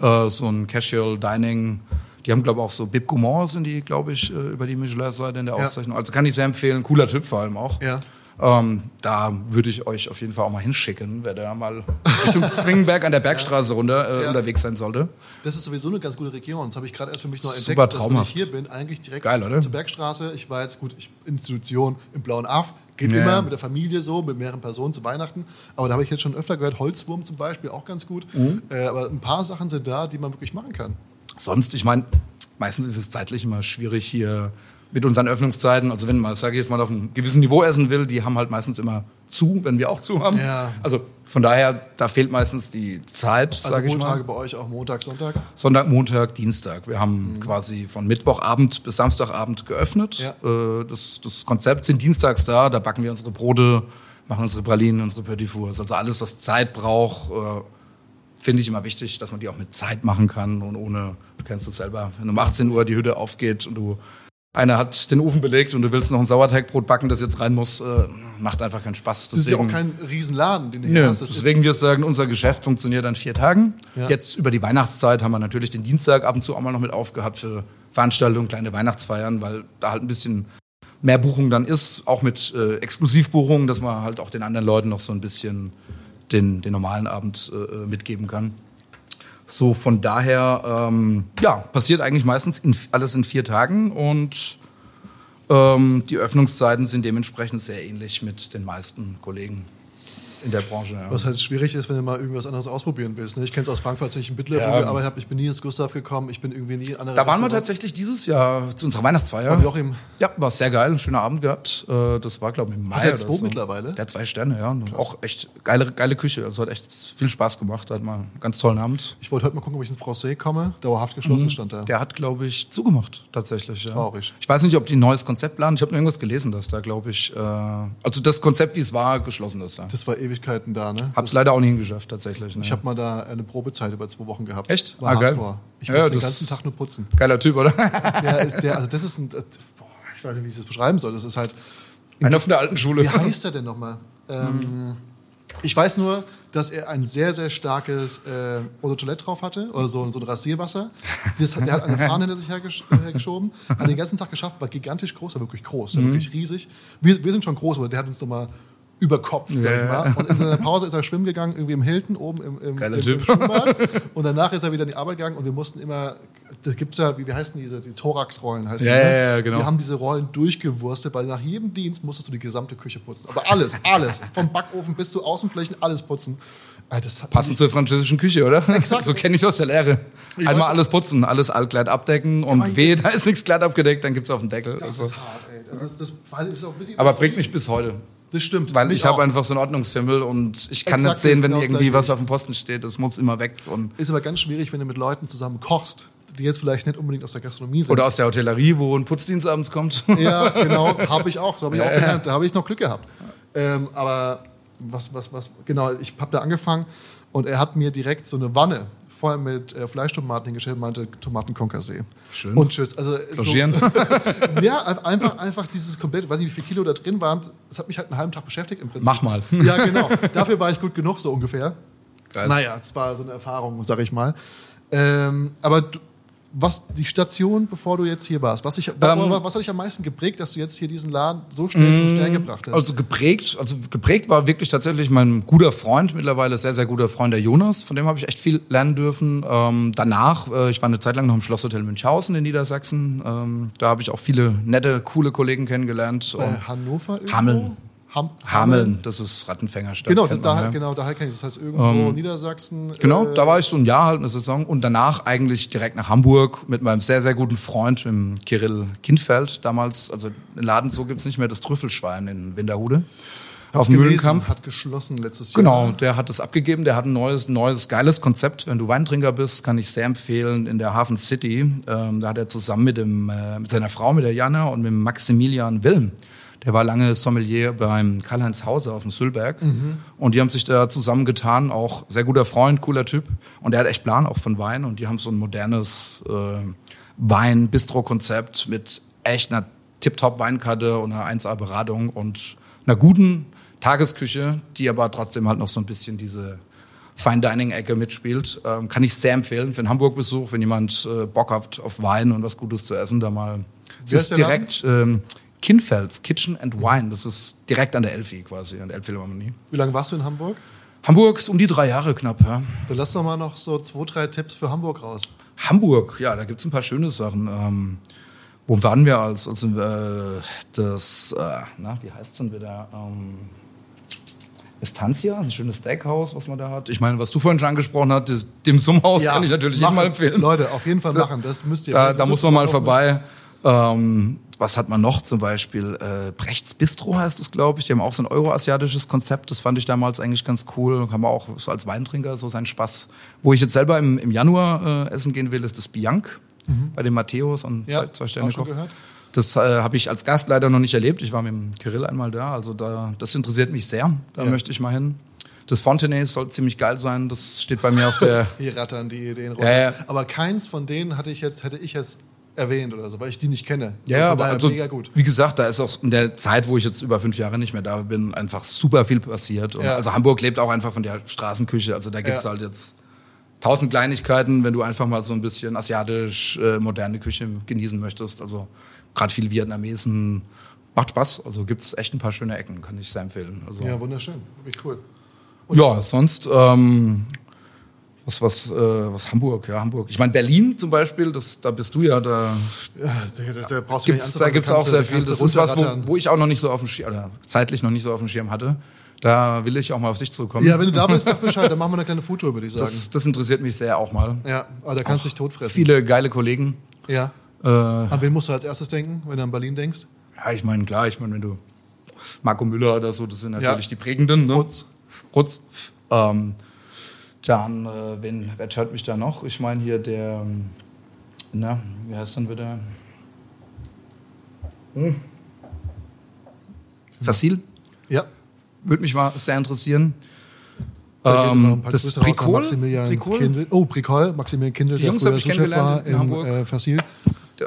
Äh, so ein Casual Dining. Die haben, glaube ich, auch so Bib Gourmand sind die, glaube ich, äh, über die Michelin-Seite in der Ja. Auszeichnung. Also kann ich sehr empfehlen. Cooler Typ vor allem auch. Ja. Ähm, da würde ich euch auf jeden Fall auch mal hinschicken, wer da mal Richtung Zwingenberg an der Bergstraße runter äh, Ja. unterwegs sein sollte. Das ist sowieso eine ganz gute Region. Das habe ich gerade erst für mich noch Super entdeckt, dass ich hier bin, eigentlich direkt Geil, oder? zur Bergstraße. Ich war jetzt gut, ich, Institution im Blauen Aff, geht Ja. immer mit der Familie so, mit mehreren Personen zu Weihnachten. Aber da habe ich jetzt schon öfter gehört, Holzwurm zum Beispiel, auch ganz gut. Mhm. Äh, aber ein paar Sachen sind da, die man wirklich machen kann. Sonst, ich meine, meistens ist es zeitlich immer schwierig hier mit unseren Öffnungszeiten. Also wenn man, sage ich jetzt mal, auf einem gewissen Niveau essen will, die haben halt meistens immer zu, wenn wir auch zu haben. Ja. Also von daher, da fehlt meistens die Zeit, Also sage ich mal. bei euch auch Montag, Sonntag. Sonntag, Montag, Dienstag. Wir Mhm. haben quasi von Mittwochabend bis Samstagabend geöffnet. Ja. Äh, Das, das Konzept sind dienstags da, da backen wir unsere Brote, machen unsere Pralinen, unsere Petit Fours. Also alles, was Zeit braucht, äh, finde ich immer wichtig, dass man die auch mit Zeit machen kann und ohne, du kennst es selber, wenn um 18 Uhr die Hütte aufgeht und du einer hat den Ofen belegt und du willst noch ein Sauerteigbrot backen, das jetzt rein muss, äh, macht einfach keinen Spaß. Das ist ja auch Deswegen- kein Riesenladen, den du hier Nö, hast. Deswegen wir sagen, unser Geschäft funktioniert an vier Tagen. Ja. Jetzt über die Weihnachtszeit haben wir natürlich den Dienstag ab und zu auch mal noch mit aufgehabt für Veranstaltungen, kleine Weihnachtsfeiern, weil da halt ein bisschen mehr Buchung dann ist, auch mit äh, Exklusivbuchungen, dass man halt auch den anderen Leuten noch so ein bisschen den, den normalen Abend äh, mitgeben kann. So von daher, ähm, ja, passiert eigentlich meistens in, alles in vier Tagen und ähm, die Öffnungszeiten sind dementsprechend sehr ähnlich mit den meisten Kollegen. In der Branche. Ja. Was halt schwierig ist, wenn du mal irgendwas anderes ausprobieren willst. Ne? Ich kenne es aus Frankfurt, als ich in Bittler Ja. gearbeitet habe. Ich bin nie ins Gustav gekommen. Ich bin irgendwie nie in andere Da waren wir tatsächlich dieses Jahr zu unserer Weihnachtsfeier. War Joachim. Ja, war sehr geil, ein schöner Abend gehabt. Äh, Das war, glaube ich, im Mai. Hat der zwei so. mittlerweile? Der zwei Sterne, ja. Und auch echt geile, geile Küche. Also hat echt viel Spaß gemacht. Hat mal einen ganz tollen Abend. Ich wollte heute mal gucken, ob ich ins Francais komme. Dauerhaft geschlossen stand da. Der hat, glaube ich, zugemacht, tatsächlich. Ja. Traurig. Ich weiß nicht, ob die ein neues Konzept planen. Ich habe nur irgendwas gelesen, dass da, glaube ich, äh, also das Konzept, wie es war, geschlossen ist. Ja. Das war Ewigkeiten da, ne? Hab's Das- leider auch nicht hingeschafft, tatsächlich. Ne. Ich habe mal da eine Probezeit über zwei Wochen gehabt. Echt? War Ah, geil. Ich Ja, muss den ganzen Tag nur putzen. Geiler Typ, oder? Der ist, der, also das ist ein, äh, boah, ich weiß nicht, wie ich das beschreiben soll. Das ist halt, Einer von der alten Schule. wie heißt er denn nochmal? Ähm, ich weiß nur, dass er ein sehr, sehr starkes äh, Eau Toilette drauf hatte, oder so, so ein Rasierwasser. Das, der hat eine Fahne hinter sich hergesch äh, hergeschoben, hat den ganzen Tag geschafft, war gigantisch groß, war wirklich groß, war wirklich riesig. Wir, wir sind schon groß, aber der hat uns nochmal überkopft, sag ich mal. Und in seiner Pause ist er schwimmen gegangen, irgendwie im Hilton, oben im, im, im, im. Schwimmbad. Und danach ist er wieder in die Arbeit gegangen und wir mussten immer, da gibt's ja, wie, wie heißen diese, die Thoraxrollen heißen Ja, die, ne? ja, ja, genau. Wir haben diese Rollen durchgewurstet, weil nach jedem Dienst musstest du die gesamte Küche putzen. Aber alles, alles. Vom Backofen bis zu Außenflächen, alles putzen. Äh, Das Passend zur französischen Küche, oder? Exakt. So kenne ich aus der Lehre. Ich Einmal alles putzen, alles allglatt abdecken und wehe, da ist nichts glatt abgedeckt, dann gibt's auf den Deckel. das Also. ist hart, ey. Das, das, das ist auch ein bisschen Aber bringt mich bis heute. Das stimmt. Weil mich ich habe einfach so einen Ordnungsfimmel und ich kann Exakt, nicht sehen, wenn irgendwie was auf dem Posten steht. Das muss immer weg. Und Ist aber ganz schwierig, wenn du mit Leuten zusammen kochst, die jetzt vielleicht nicht unbedingt aus der Gastronomie sind. Oder aus der Hotellerie, wo ein Putzdienst abends kommt. Ja, genau, habe ich auch. So habe ich auch gelernt. Da habe ich noch Glück gehabt. Ähm, aber was, was, was, genau, ich habe da angefangen und er hat mir direkt so eine Wanne voll mit äh, Fleischtomaten hingestellt und meinte Tomaten Concassé. Schön. Und tschüss. Also so, ja, einfach, einfach dieses komplette, weiß nicht, wie viel Kilo da drin waren, das hat mich halt einen halben Tag beschäftigt im Prinzip. Mach mal. Ja, genau. Dafür war ich gut genug, so ungefähr. Geil. Naja, es war so eine Erfahrung, sag ich mal. Ähm, aber du, was die Station, bevor du jetzt hier warst, was, ich, was, was hat dich am meisten geprägt, dass du jetzt hier diesen Laden so schnell zum Stern gebracht hast? Also geprägt, also geprägt war wirklich tatsächlich mein guter Freund, mittlerweile sehr, sehr guter Freund, der Jonas. Von dem habe ich echt viel lernen dürfen. Ähm, danach, äh, ich war eine Zeit lang noch im Schlosshotel Münchhausen in Niedersachsen. Ähm, da habe ich auch viele nette, coole Kollegen kennengelernt. Bei Hannover irgendwo? Hameln. Ham Hameln, das ist Rattenfängerstadt. Genau, das, kennt man, daher, ja. genau, daher kenne ich das. Heißt, irgendwo Niedersachsen. Genau, äh, da war ich so ein Jahr halt, eine Saison. Und danach eigentlich direkt nach Hamburg mit meinem sehr, sehr guten Freund, dem Kirill Kindfeld. Damals, also den Laden so gibt's nicht mehr, das Trüffelschwein in Winterhude. Auf dem Mühlenkamp. Hat geschlossen letztes Genau, Jahr. der hat es abgegeben, der hat ein neues, neues, geiles Konzept. Wenn du Weintrinker bist, kann ich sehr empfehlen, in der Hafen City. Ähm, da hat er zusammen mit, dem, äh, mit seiner Frau, mit der Jana und mit Maximilian Wilm, der war lange Sommelier beim Karl-Heinz Hauser auf dem Sülberg. Und die haben sich da zusammengetan, auch sehr guter Freund, cooler Typ. Und der hat echt Plan auch von Wein und die haben so ein modernes äh, Wein-Bistro-Konzept mit echt einer Tip-Top Weinkarte und einer 1A-Beratung und einer guten Tagesküche, die aber trotzdem halt noch so ein bisschen diese Fine Dining Ecke mitspielt. Ähm, kann ich sehr empfehlen für einen Hamburg-Besuch, wenn jemand äh, Bock hat auf Wein und was Gutes zu essen, da mal. Wie ist direkt ähm, Kinfels Kitchen and Wine. Das ist direkt an der Elfi quasi, an der Elbphilharmonie. Wie lange warst du in Hamburg? Hamburg ist um die drei Jahre knapp. Ja. Dann lass doch mal noch so zwei, drei Tipps für Hamburg raus. Hamburg, ja, da gibt's ein paar schöne Sachen. Ähm, wo waren wir als, als äh, das, äh, na, wie heißt's denn wieder? Ähm, Estancia, ein schönes Steakhouse, was man da hat. Ich meine, was du vorhin schon angesprochen hast, dem Summhaus kann ich natürlich machen. jedem mal empfehlen. Leute, auf jeden Fall machen. Das müsst ihr. Da, da muss man mal vorbei. Ähm, was hat man noch zum Beispiel? Äh, Brechts Bistro heißt es, glaube ich. Die haben auch so ein euroasiatisches Konzept. Das fand ich damals eigentlich ganz cool. Haben wir auch so als Weintrinker so seinen Spaß. Wo ich jetzt selber im, im Januar äh, essen gehen will, ist das Bianc bei dem Matthäus und Mhm. Ja, zwei, zwei Sterne Koch. gehört. Das äh, habe ich als Gast leider noch nicht erlebt. Ich war mit dem Kirill einmal da. Also da, das interessiert mich sehr. Da Ja. möchte ich mal hin. Das Fontenay soll ziemlich geil sein. Das steht bei mir auf der Hier rattern die Ideen runter. Ja, ja. Aber keins von denen hatte ich jetzt, hätte ich jetzt erwähnt oder so, weil ich die nicht kenne. Ja, aber also, mega gut. wie gesagt, da ist auch in der Zeit, wo ich jetzt über fünf Jahre nicht mehr da bin, einfach super viel passiert. Und Ja. Also Hamburg lebt auch einfach von der Straßenküche. Also da gibt's Ja. halt jetzt tausend Kleinigkeiten, wenn du einfach mal so ein bisschen asiatisch äh, moderne Küche genießen möchtest. Also gerade viel Vietnamesen. Macht Spaß. Also gibt's echt ein paar schöne Ecken, kann ich sehr empfehlen. Also, Ja, wunderschön. Wirklich cool. ja, sonst ähm, was was äh, was Hamburg, ja Hamburg. Ich meine Berlin zum Beispiel, das da bist du ja da Ja, da, da, brauchst du gibt's, da gibt's kannst auch sehr viel. Das ist was, wo, wo ich auch noch nicht so auf dem Schirm, oder zeitlich noch nicht so auf dem Schirm hatte. Da will ich auch mal auf dich zukommen. Ja, wenn du da bist, sag Bescheid, dann machen wir eine kleine Foto, würde ich sagen. das, das interessiert mich sehr auch mal. ja, aber da kannst du dich totfressen. Viele geile Kollegen. Ja. Äh, An wen musst du als erstes denken, wenn du an Berlin denkst? ja, ich meine, klar, ich meine, wenn du Marco Müller oder so, das sind natürlich Ja. die prägenden. Ne? Rutz. Rutz. Ähm, dann, äh, wen, wer hört mich da noch? Ich meine hier der, na, wie heißt dann wieder? Hm. Fasil? Ja. Würde mich mal sehr interessieren. Da Ähm, das Pricol? Maximilian Pricol? Kindl. Oh, Pricol, Maximilian Kindl, der früher kennengelernt war in Hamburg. äh, Fasil.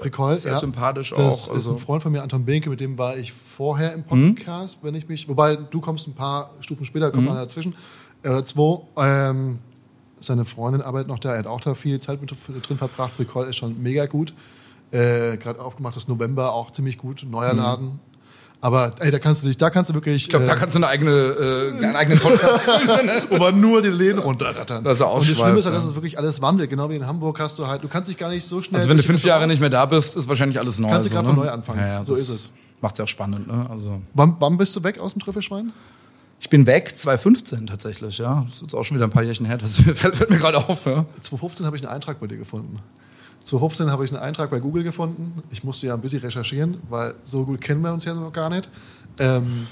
Pricol, sehr ja. sympathisch das auch, ist also- ein Freund von mir, Anton Behnke, mit dem war ich vorher im Mhm. Podcast, wenn ich mich, wobei du kommst ein paar Stufen später, kommt einer dazwischen, äh, zwei. Ähm, seine Freundin arbeitet noch da, er hat auch da viel Zeit mit drin verbracht. Pricol ist schon mega gut. Äh, Gerade aufgemacht, das November auch ziemlich gut, neuer Laden. Aber ey, da kannst du dich, da kannst du wirklich. Mhm. Ich glaube, äh, da kannst du eine eigene, äh, einen eigenen Podcast füllen. aber nur die Läden runterrattern. Dass er Und das Schlimme ist halt, dass ja. es wirklich alles wandelt. Genau wie in Hamburg hast du halt, du kannst dich gar nicht so schnell. Also wenn du fünf Jahre Restaurants- nicht mehr da bist, ist wahrscheinlich alles neu. Kannst du so, grad ne? von neu anfangen. Ja, ja, So das ist es. Macht's ja auch spannend. Ne? Also Wann, wann bist du weg aus dem Trüffelschwein? Ich bin weg, 2015 tatsächlich. Ja, das ist jetzt auch schon wieder ein paar Jährchen her. Das fällt, mir gerade auf. Ja. 2015 habe ich einen Eintrag bei dir gefunden. 2015 habe ich einen Eintrag bei Google gefunden. Ich musste ja ein bisschen recherchieren, weil so gut kennen wir uns ja noch gar nicht. Ähm,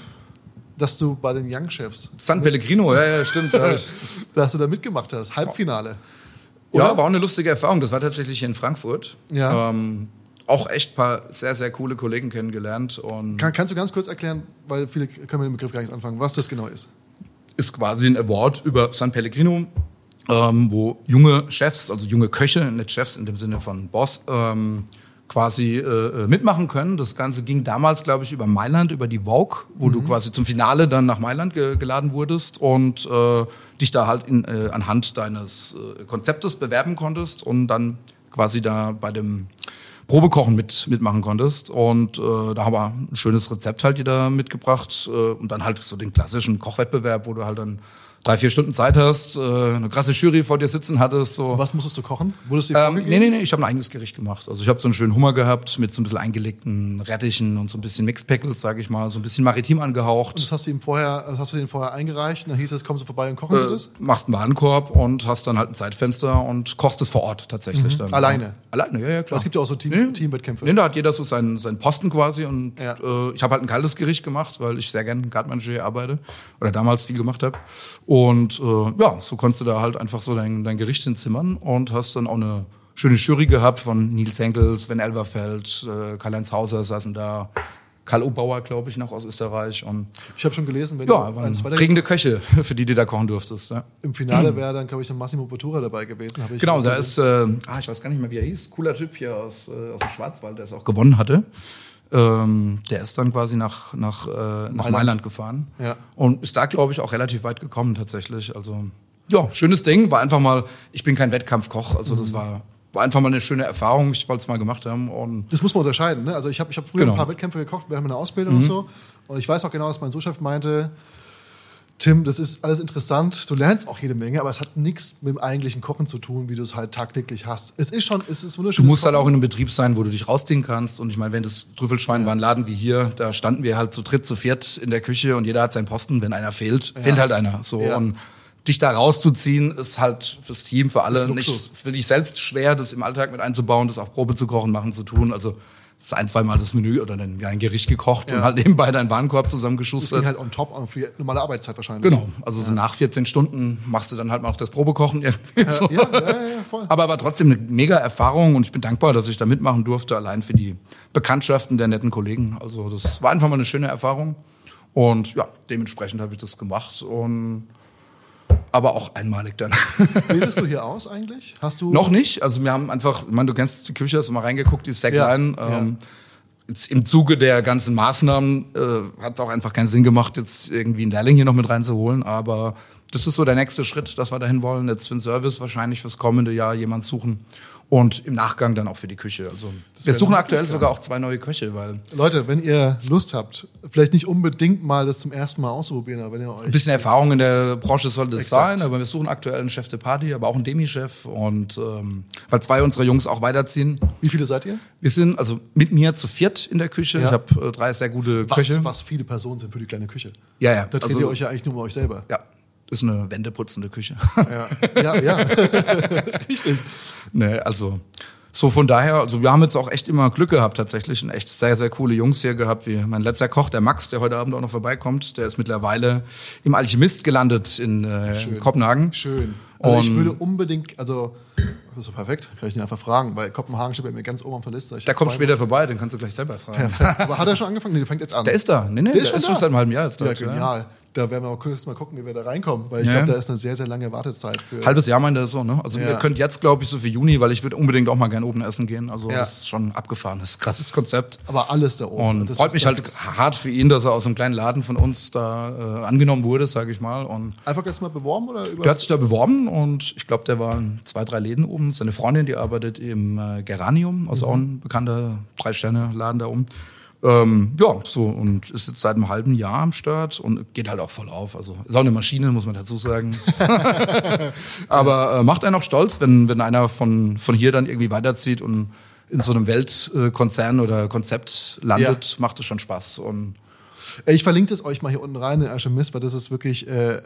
dass du bei den Young Chefs, San Pellegrino, ja, ja, stimmt. Ja, dass du da mitgemacht hast, Halbfinale. ja, Oder? war auch eine lustige Erfahrung. Das war tatsächlich in Frankfurt. Ja. Ähm, auch echt ein paar sehr, sehr coole Kollegen kennengelernt und Kann, kannst du ganz kurz erklären, weil viele können mit dem Begriff gar nichts anfangen, was das genau ist? ist quasi ein Award über San Pellegrino, ähm, wo junge Chefs, also junge Köche, nicht Chefs in dem Sinne von Boss, ähm, quasi äh, äh, mitmachen können. Das Ganze ging damals, glaube ich, über Mailand, über die Vogue, wo du quasi zum Finale dann nach Mailand ge geladen wurdest und äh, dich da halt in, äh, anhand deines äh, Konzeptes bewerben konntest und dann quasi da bei dem Probekochen mit, mitmachen konntest. Und äh, da haben wir ein schönes Rezept halt wieder mitgebracht. Äh, und dann halt so den klassischen Kochwettbewerb, wo du halt dann drei, vier Stunden Zeit hast, äh, eine krasse Jury vor dir sitzen hattest. So. Was musstest du kochen? Wurdest du dir Ähm, nee, nee, nee, ich habe ein eigenes Gericht gemacht. Also ich habe so einen schönen Hummer gehabt mit so ein bisschen eingelegten Rettichen und so ein bisschen Mixed Pickles, sage ich mal, so ein bisschen maritim angehaucht. Das hast du ihm vorher, das hast du den vorher eingereicht, und dann hieß es, kommst du vorbei und kochen sie das? Äh, machst einen Warenkorb und hast dann halt ein Zeitfenster und kochst es vor Ort tatsächlich. Dann. Mhm. Alleine? Alleine, ja, ja, klar. Es gibt ja auch so Team- Nee. Teamwettkämpfe. Nee, da hat jeder so seinen, seinen Posten quasi und Ja. äh, ich habe halt ein kaltes Gericht gemacht, weil ich sehr gerne Gartmanger arbeite oder damals viel gemacht habe. Und äh, ja, so konntest du da halt einfach so dein, dein Gericht hinzimmern und hast dann auch eine schöne Jury gehabt von Nils Henkels, Sven Elverfeld, äh, Karl-Heinz Hauser saßen da, Karl Obauer, glaube ich, noch aus Österreich und Ich habe schon gelesen, wenn ja, du waren prägende Köche, für die du da kochen durftest. Ja. im Finale wäre, dann glaube ich dann Massimo Bottura dabei gewesen. Ich Genau, da ist, äh, ah, ich weiß gar nicht mehr, wie er hieß, cooler Typ hier aus, äh, aus dem Schwarzwald, der es auch gewonnen hatte. Ähm, der ist dann quasi nach, nach, äh, nach Mailand. gefahren Ja. und ist da, glaube ich, auch relativ weit gekommen tatsächlich. Also ja, schönes Ding, war einfach mal, ich bin kein Wettkampfkoch, also Mhm. das war, war einfach mal eine schöne Erfahrung, ich wollte es mal gemacht haben und Das muss man unterscheiden. Ne? Also ich habe ich hab früher Genau. Mhm. ein paar Wettkämpfe gekocht während meiner Ausbildung und so. Und ich weiß auch genau, dass mein Sous-Chef meinte, Tim, das ist alles interessant. Du lernst auch jede Menge, aber es hat nichts mit dem eigentlichen Kochen zu tun, wie du es halt tagtäglich hast. Es ist schon, es ist Du wunderschön. musst halt auch in einem Betrieb sein, wo du dich rausziehen kannst. Und ich meine, wenn das Trüffelschwein war ein Laden wie hier, da standen wir halt zu dritt, zu viert in der Küche und jeder hat seinen Posten. Wenn einer fehlt, fehlt halt einer. So Ja. und dich da rauszuziehen, ist halt fürs Team, für alle nicht für dich selbst schwer, das im Alltag mit einzubauen, das auch Probe zu kochen, machen zu tun. Also das ein, zweimal das Menü oder dann ein Gericht gekocht Ja. und halt nebenbei deinen Warenkorb Das ging zusammengeschustert. halt on top für die normale Arbeitszeit wahrscheinlich. Genau, also so nach 14 Stunden machst du dann halt mal noch das Probekochen. irgendwie so. Ja, ja, ja, ja, voll. Aber war trotzdem eine mega Erfahrung und ich bin dankbar, dass ich da mitmachen durfte, allein für die Bekanntschaften der netten Kollegen. Also das war einfach mal eine schöne Erfahrung. Und ja, dementsprechend habe ich das gemacht und aber auch einmalig dann. Bildest du hier aus eigentlich? Hast du Noch nicht. Also wir haben einfach, ich meine, du kennst die Küche, hast du mal reingeguckt, die ist sehr Ja, klein. ja. Ähm, jetzt Im Zuge der ganzen Maßnahmen äh, hat es auch einfach keinen Sinn gemacht, jetzt irgendwie einen Lehrling hier noch mit reinzuholen. Aber das ist so der nächste Schritt, dass wir dahin wollen. Jetzt für den Service wahrscheinlich fürs kommende Jahr jemand suchen. Und im Nachgang dann auch für die Küche. Also wir suchen aktuell sogar auch zwei neue Köche, weil Leute, wenn ihr Lust habt, vielleicht nicht unbedingt mal das zum ersten Mal auszuprobieren, aber wenn ihr euch ein bisschen Erfahrung in der Branche sollte es sein, aber wir suchen aktuell einen Chef de Party, aber auch einen Demi-Chef und ähm, weil zwei unserer Jungs auch weiterziehen. Wie viele seid ihr? Wir sind also mit mir zu viert in der Küche. Ja. Ich habe äh, drei sehr gute Was, Köche. was viele Personen sind für die kleine Küche. Ja, ja. Da dreht Also- ihr euch ja eigentlich nur um euch selber. Ja, ist eine wendeputzende Küche. Ja, ja, ja. richtig. nee, also so von daher, also wir haben jetzt auch echt immer Glück gehabt tatsächlich und echt sehr, sehr coole Jungs hier gehabt, wie mein letzter Koch, der Max, der heute Abend auch noch vorbeikommt, der ist mittlerweile im Alchemist gelandet in äh, Kopenhagen. Schön. Also ich Und- würde unbedingt, also das ist so perfekt, kann ich ihn einfach fragen, weil Kopenhagen steht bei mir ganz oben auf der Liste. Ich Der kommt später vorbei, den kannst du gleich selber fragen. Perfekt. Aber hat er schon angefangen? Nee, der fängt jetzt an. Der ist da. Nee, nee, Der der, ist ist, schon schon da? seit einem halben Jahr jetzt Ja, dort. genial. Da werden wir auch kurz mal gucken, wie wir da reinkommen, weil ich Ja, glaube, ja. da ist eine sehr, sehr lange Wartezeit für. Halbes Jahr meint er so, ne? Also Ja. ihr könnt jetzt, glaube ich, so für Juni, weil ich würde unbedingt auch mal gern oben essen gehen. Also Ja. das ist schon abgefahren, das ist krasses Konzept. aber alles da oben. Und Das freut ist- mich halt hart für ihn, dass er aus einem kleinen Laden von uns da äh, angenommen wurde, sage ich mal. Und Einfach jetzt mal beworben oder über? der hat sich da beworben und ich glaube, der war in zwei, drei Läden oben. Seine Freundin, die arbeitet im äh, Geranium, also auch ein bekannter Drei-Sterne-Laden da oben. Ähm, ja, so und ist jetzt seit einem halben Jahr am Start und geht halt auch voll auf. Also ist auch eine Maschine, muss man dazu sagen. Aber äh, macht einen auch stolz, wenn, wenn einer von, von hier dann irgendwie weiterzieht und in so einem Weltkonzern oder Konzept landet, macht es schon Spaß. Und Ich verlinke das euch mal hier unten rein in Alchemist, weil das ist wirklich, äh,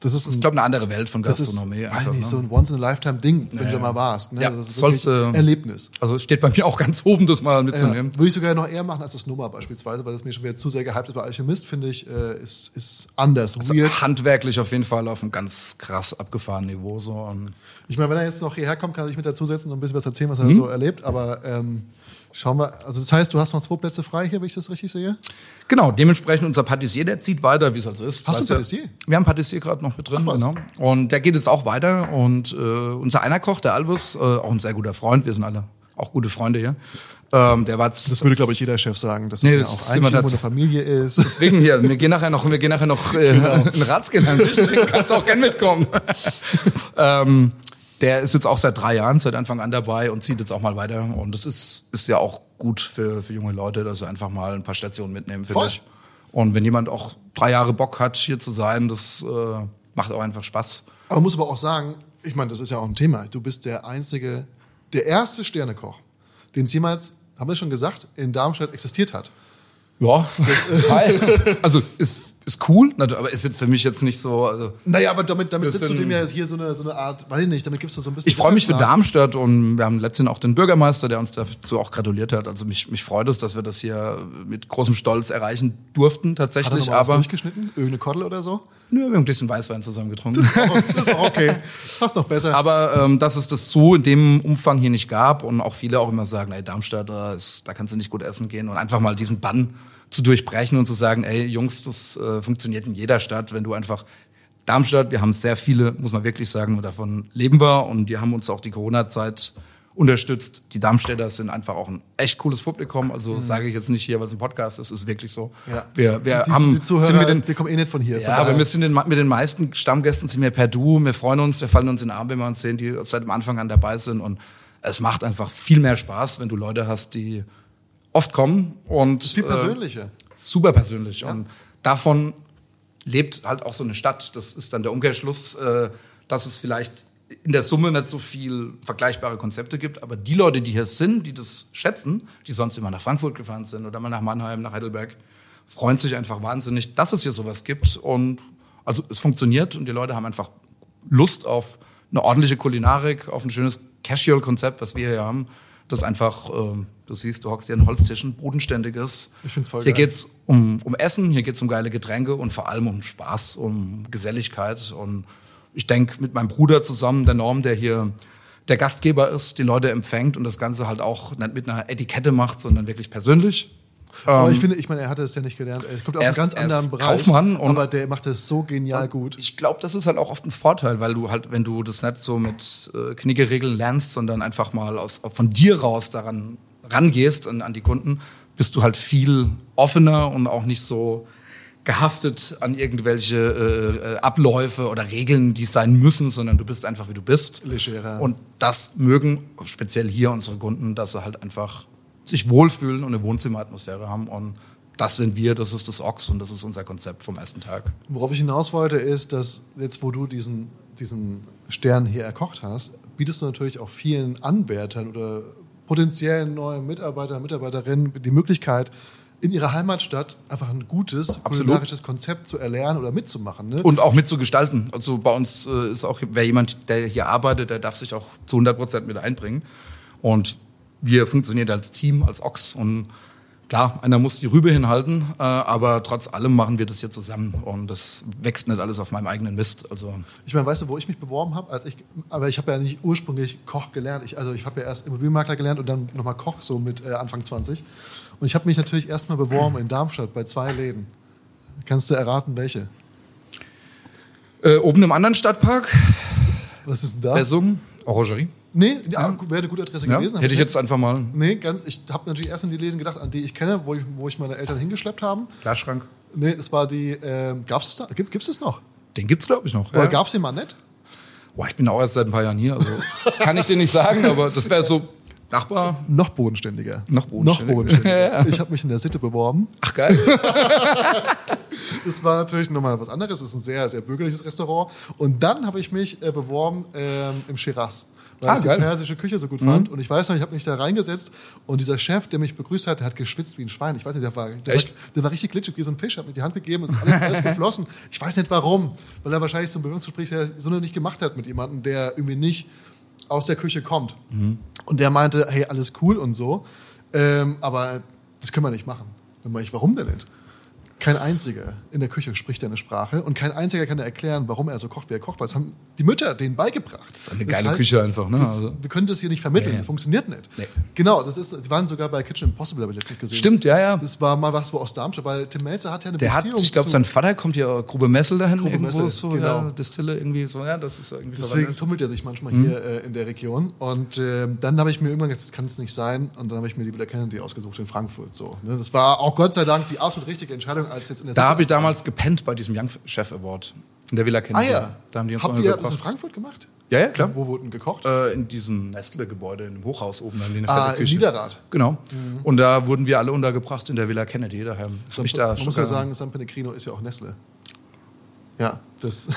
das ist, ich ein, glaube, eine andere Welt von das ist, Gastronomie. weiß nicht, ne? so ein Once-in-a-Lifetime-Ding, wenn du da mal warst. Ne? Ja, das ist wirklich du- ein Erlebnis. Also es steht bei mir auch ganz oben, das mal Ja, mitzunehmen. würde ich sogar noch eher machen als das Nummer beispielsweise, weil das mir schon wieder zu sehr gehypt ist. Bei Alchemist finde ich, äh, ist, ist anders, weird. Handwerklich auf jeden Fall auf einem ganz krass abgefahrenen Niveau. So. Und Ich meine, wenn er jetzt noch hierher kommt, kann er sich mit dazusetzen und ein bisschen was erzählen, was er Mhm. so erlebt. Aber ähm, schauen wir, also das heißt, du hast noch zwei Plätze frei hier, wenn ich das richtig sehe? genau, dementsprechend unser Patissier, der zieht weiter, wie es also ist. Hast du Weißt Patissier? Wir haben Patissier gerade noch mit drin, Ach genau. Und der geht jetzt auch weiter. Und äh, unser einer Koch, der Alvis, äh, auch ein sehr guter Freund, wir sind alle auch gute Freunde hier. Ähm, der war jetzt, Das würde, glaube ich, jeder Chef sagen, dass Nee, es das ja auch eigentlich das- eine Familie ist. Deswegen hier, wir gehen nachher noch, wir gehen nachher noch äh, Genau. einen trinken, kannst du auch gern mitkommen. ähm, der ist jetzt auch seit drei Jahren, seit Anfang an dabei und zieht jetzt auch mal weiter. Und das ist, ist ja auch gut für, für junge Leute, dass sie einfach mal ein paar Stationen mitnehmen, finde Voll. ich. Und wenn jemand auch drei Jahre Bock hat, hier zu sein, das äh, macht auch einfach Spaß. Aber man muss aber auch sagen, ich meine, das ist ja auch ein Thema. Du bist der einzige, der erste Sternekoch, den es jemals, haben wir schon gesagt, in Darmstadt existiert hat. Ja, geil. also ist, ist cool, aber ist jetzt für mich jetzt nicht so. Also, Naja, aber damit, damit sitzt du dem ja hier so eine, so eine Art, weiß ich nicht, damit gibst du so ein bisschen. Ich freue mich für. Darmstadt und wir haben letztens auch den Bürgermeister, der uns dazu auch gratuliert hat. Also mich, mich freut es, dass wir das hier mit großem Stolz erreichen durften Hat er tatsächlich. mal was Aber durchgeschnitten? Irgendeine Kordel oder so? nö, wir haben ein bisschen Weißwein zusammen getrunken. Das ist auch okay. Fast noch besser. Aber ähm, dass es das so in dem Umfang hier nicht gab und auch viele auch immer sagen, ey, Darmstadt, da, ist, da kannst du nicht gut essen gehen und einfach mal diesen Bann zu durchbrechen und zu sagen, ey, Jungs, das äh, funktioniert in jeder Stadt, wenn du einfach Darmstadt, wir haben sehr viele, muss man wirklich sagen, und davon leben wir und die haben uns auch die Corona-Zeit unterstützt. Die Darmstädter sind einfach auch ein echt cooles Publikum. Also sage ich jetzt nicht hier, was ein Podcast ist, ist wirklich so. Mhm. Ja. Wir, wir die, haben die Zuhörer, sind mit den, die kommen eh nicht von hier. ja, von aber wir sind den, mit den meisten Stammgästen sind wir per Du. Wir freuen uns, wir fallen uns in den Arm, wenn wir uns sehen, die seit dem Anfang an dabei sind. Und es macht einfach viel mehr Spaß, wenn du Leute hast, die oft kommen und viel äh, persönlicher. super persönlich. Und davon lebt halt auch so eine Stadt. Das ist dann der Umkehrschluss, äh, dass es vielleicht in der Summe nicht so viel vergleichbare Konzepte gibt, aber die Leute, die hier sind, die das schätzen, die sonst immer nach Frankfurt gefahren sind oder mal nach Mannheim, nach Heidelberg, freuen sich einfach wahnsinnig, dass es hier sowas gibt und also es funktioniert und die Leute haben einfach Lust auf eine ordentliche Kulinarik, auf ein schönes Casual-Konzept, was wir hier haben, das einfach, äh, du siehst, du hockst hier an Holztischen, bodenständig ist. Ich find's voll Hier geil. geht's um, um Essen, hier geht's um geile Getränke und vor allem um Spaß, um Geselligkeit. Und ich denke, mit meinem Bruder zusammen, der Norm, der hier der Gastgeber ist, die Leute empfängt und das Ganze halt auch nicht mit einer Etikette macht, sondern wirklich persönlich. Aber Ähm, ich finde, ich meine, er hatte es ja nicht gelernt. Er kommt aus einem ganz er anderen Bereich. Kaufmann und- aber der macht es so genial gut. Ich glaube, das ist halt auch oft ein Vorteil, weil du halt, wenn du das nicht so mit äh, Knickeregeln lernst, sondern einfach mal aus, von dir raus daran rangehst an, an die Kunden, bist du halt viel offener und auch nicht so gehaftet an irgendwelche äh, äh, Abläufe oder Regeln, die es sein müssen, sondern du bist einfach wie du bist. Legerer. Und das mögen speziell hier unsere Kunden, dass sie halt einfach sich wohlfühlen und eine Wohnzimmeratmosphäre haben. Und das sind wir, das ist das Ox und das ist unser Konzept vom ersten Tag. Worauf ich hinaus wollte, ist, dass jetzt, wo du diesen, diesen Stern hier erkocht hast, bietest du natürlich auch vielen Anwärtern oder potenziellen neuen Mitarbeiter, Mitarbeiterinnen die Möglichkeit, in ihrer Heimatstadt einfach ein gutes Absolut. kulinarisches Konzept zu erlernen oder mitzumachen. Ne? Und auch mitzugestalten. Also bei uns äh, ist auch, wer jemand, der hier arbeitet, der darf sich auch zu 100 Prozent mit einbringen. Und wir funktionieren als Team, als Ochs. Und klar, einer muss die Rübe hinhalten, äh, aber trotz allem machen wir das hier zusammen. Und das wächst nicht alles auf meinem eigenen Mist. Also Ich meine, weißt du, wo ich mich beworben habe? Als ich, aber ich habe ja nicht ursprünglich Koch gelernt. Ich, also ich habe ja erst Immobilienmakler gelernt und dann nochmal Koch, so mit äh, Anfang 20. Und ich habe mich natürlich erstmal beworben in Darmstadt bei zwei Läden. Kannst du erraten, welche? äh, oben im anderen Stadtpark, Was ist denn da? Bessum, Orangerie. Nee, ja, wäre eine gute Adresse Ja, gewesen. hätte ich jetzt einfach mal Nee, ganz, ich habe natürlich erst an die Läden gedacht, an die ich kenne, wo ich, wo ich meine Eltern hingeschleppt haben. Glasschrank. Nee, das war die, ähm, gab's es da? Gibt es es noch? Den gibt's glaube ich noch. Oder Ja. gab's den mal nicht? Boah, ich bin auch erst seit ein paar Jahren hier, also kann ich dir nicht sagen, aber das wäre so Nachbar. Noch bodenständiger. Noch bodenständiger. Noch bodenständiger. Ich habe mich in der Sitte beworben. Ach geil. Das war natürlich nochmal was anderes. Das ist ein sehr, sehr bürgerliches Restaurant. Und dann habe ich mich äh, beworben ähm, im Shiraz. Weil Ah, ich die geil. Mhm. persische Küche so gut fand. Und ich weiß noch, ich habe mich da reingesetzt und dieser Chef, der mich begrüßt hat, der hat geschwitzt wie ein Schwein. Ich weiß nicht, der war, der war, der war richtig glitschig wie so ein Fisch, hat mir die Hand gegeben und es ist alles, alles geflossen. Ich weiß nicht warum. Weil er wahrscheinlich zum Bewerbungsgespräch der so noch nicht gemacht hat mit jemandem, der irgendwie nicht aus der Küche kommt. Mhm. Und der meinte, hey, alles cool und so. Ähm, aber das können wir nicht machen. Dann meine ich, warum denn nicht? Kein einziger in der Küche spricht eine Sprache und kein einziger kann erklären, warum er so kocht, wie er kocht, weil es haben die Mütter denen beigebracht. Das ist eine geile Küche einfach, ne? Das, Also- wir können das hier nicht vermitteln, Nee. funktioniert nicht. Nee. Genau, das ist, die waren sogar bei Kitchen Impossible, habe ich letztens gesehen. Stimmt, ja, ja. Das war mal was wo aus Darmstadt, weil Tim Melzer hat ja eine Der hat, Beziehung ich glaube, sein Vater kommt ja Grube Messel dahin, Grube irgendwo Messel, so, genau. ja, Distille irgendwie so, ja, das ist irgendwie Deswegen verwandelt. tummelt er sich manchmal Mhm. hier äh, in der Region. Und ähm, dann habe ich mir irgendwann gedacht, das kann es nicht sein. Und dann habe ich mir die Villa Kennedy ausgesucht in Frankfurt. So, ne? Das war auch Gott sei Dank die absolut richtige Entscheidung, als jetzt in der Da habe ich damals gepennt bei diesem Young Chef Award in der Villa Ah Kennedy. ja. Da haben die uns Habt ihr das in. Frankfurt gemacht? Ja, ja, klar. Wo wurden gekocht? Äh, in diesem Nestle-Gebäude, im Hochhaus oben, die eine Ah, Küche. Niederrad. Genau. Und da wurden wir alle untergebracht in der Villa Kennedy. Daher habe ich da Man muss ja sagen, San Pellegrino ist ja auch Nestle. Ja, das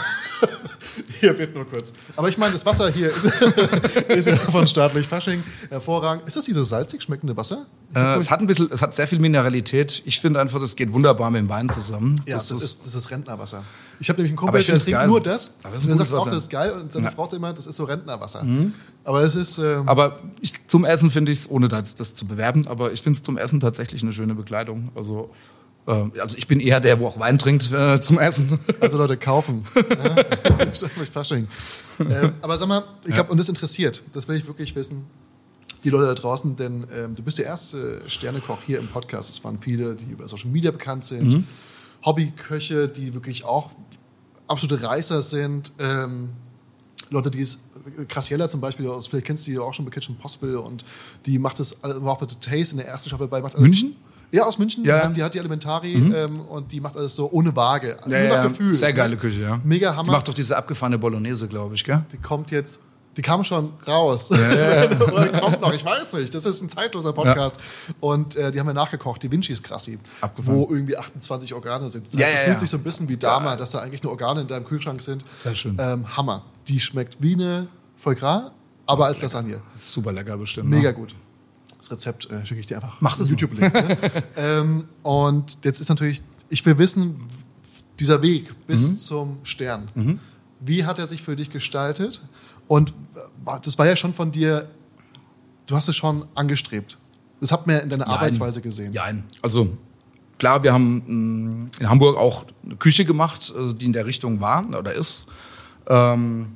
hier wird nur kurz. Aber ich meine, das Wasser hier ist, ist ja von staatlich Fasching hervorragend. Ist das dieses salzig schmeckende Wasser? Äh, es hat ein bisschen, es hat sehr viel Mineralität. Ich finde einfach, das geht wunderbar mit dem Wein zusammen. Ja, das, ist, das ist Rentnerwasser. Ich habe nämlich einen Kumpel, der trinkt geil. nur das. Aber das ist und der sagt gutes auch, Wasser. das ist geil. Und seine Ja. Mhm. Frau sagt immer, das ist so Rentnerwasser. Aber es ist, ähm, Aber ich, zum Essen finde ich es, ohne da jetzt das zu bewerben, aber ich finde es zum Essen tatsächlich eine schöne Bekleidung. Also, also ich bin eher der, wo auch Wein trinkt äh, zum Essen. also Leute, kaufen. ja? Ähm, aber sag mal, ich glaube, und das interessiert, das will ich wirklich wissen, die Leute da draußen, denn ähm, du bist der erste Sternekoch hier im Podcast. Es waren viele, die über Social Media bekannt sind, Mhm. Hobbyköche, die wirklich auch absolute Reißer sind. Ähm, Leute, die es, Graciella zum Beispiel, vielleicht kennst du die auch schon bei Kitchen Possible und die macht das, war auch bei The Taste in der ersten Staffel dabei. Macht alles, München? Ja, aus München. Ja, Die, ja. hat, die die Alimentari ähm, und die macht alles so ohne Waage. nur nach Gefühl. Sehr geile Küche, ja. Mega Hammer. Die macht doch diese abgefahrene Bolognese, glaube ich, gell? Die kommt jetzt, die kam schon raus. Oder kommt noch, ich weiß nicht. Das ist ein zeitloser Podcast. Und äh, die haben ja nachgekocht, die Vinci's Abgefahren. wo irgendwie 28 Organe sind. Das Ja, heißt, ja, ja. dich so ein bisschen wie Dama, dass da eigentlich nur Organe in deinem Kühlschrank sind. Sehr schön. Ähm, Hammer. Die schmeckt wie eine Foie Gras, aber als Lasagne. Ist super lecker bestimmt. Mega ne? gut. Das Rezept äh, schicke ich dir einfach. Mach das. YouTube-Link. Ne? ähm, und jetzt ist natürlich, ich will wissen, dieser Weg bis Mhm. zum Stern, wie hat er sich für dich gestaltet? Und äh, das war ja schon von dir, du hast es schon angestrebt. Das hat man ja in deiner Nein. Arbeitsweise gesehen. Ja, also klar, wir haben mh, in Hamburg auch eine Küche gemacht, also die in der Richtung war oder ist. Ähm,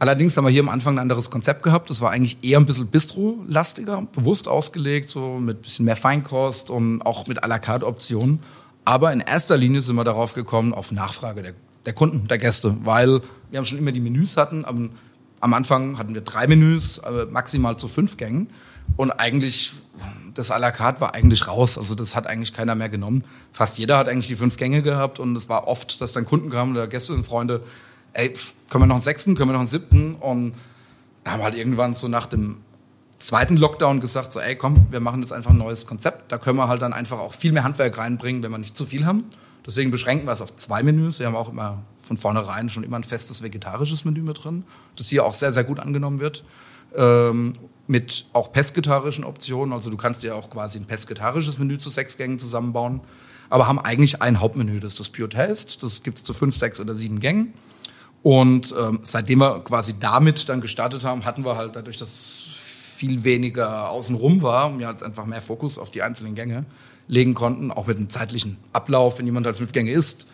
allerdings haben wir hier am Anfang ein anderes Konzept gehabt. Das war eigentlich eher ein bisschen Bistro-lastiger, bewusst ausgelegt, so mit bisschen mehr Feinkost und auch mit à la carte Optionen. Aber in erster Linie sind wir darauf gekommen, auf Nachfrage der, der Kunden, der Gäste, weil wir haben schon immer die Menüs hatten. Am, am Anfang hatten wir drei Menüs, maximal zu fünf Gängen. Und eigentlich, das à la carte war eigentlich raus. Also das hat eigentlich keiner mehr genommen. Fast jeder hat eigentlich die fünf Gänge gehabt und es war oft, dass dann Kunden kamen oder Gäste und Freunde, ey, können wir noch einen sechsten, können wir noch einen siebten? Und haben wir halt irgendwann so nach dem zweiten Lockdown gesagt, so ey komm, wir machen jetzt einfach ein neues Konzept. Da können wir halt dann einfach auch viel mehr Handwerk reinbringen, wenn wir nicht zu viel haben. Deswegen beschränken wir es auf zwei Menüs. Wir haben auch immer von vornherein schon immer ein festes vegetarisches Menü mit drin, das hier auch sehr, sehr gut angenommen wird. Ähm, mit auch pesketarischen Optionen. Also du kannst dir auch quasi ein pesketarisches Menü zu sechs Gängen zusammenbauen. Aber haben eigentlich ein Hauptmenü, das ist das Pure Taste. Das gibt's zu fünf, sechs oder sieben Gängen. Und ähm, seitdem wir quasi damit dann gestartet haben, hatten wir halt dadurch, dass viel weniger außenrum war und wir halt einfach mehr Fokus auf die einzelnen Gänge legen konnten, auch mit einem zeitlichen Ablauf, wenn jemand halt fünf Gänge isst,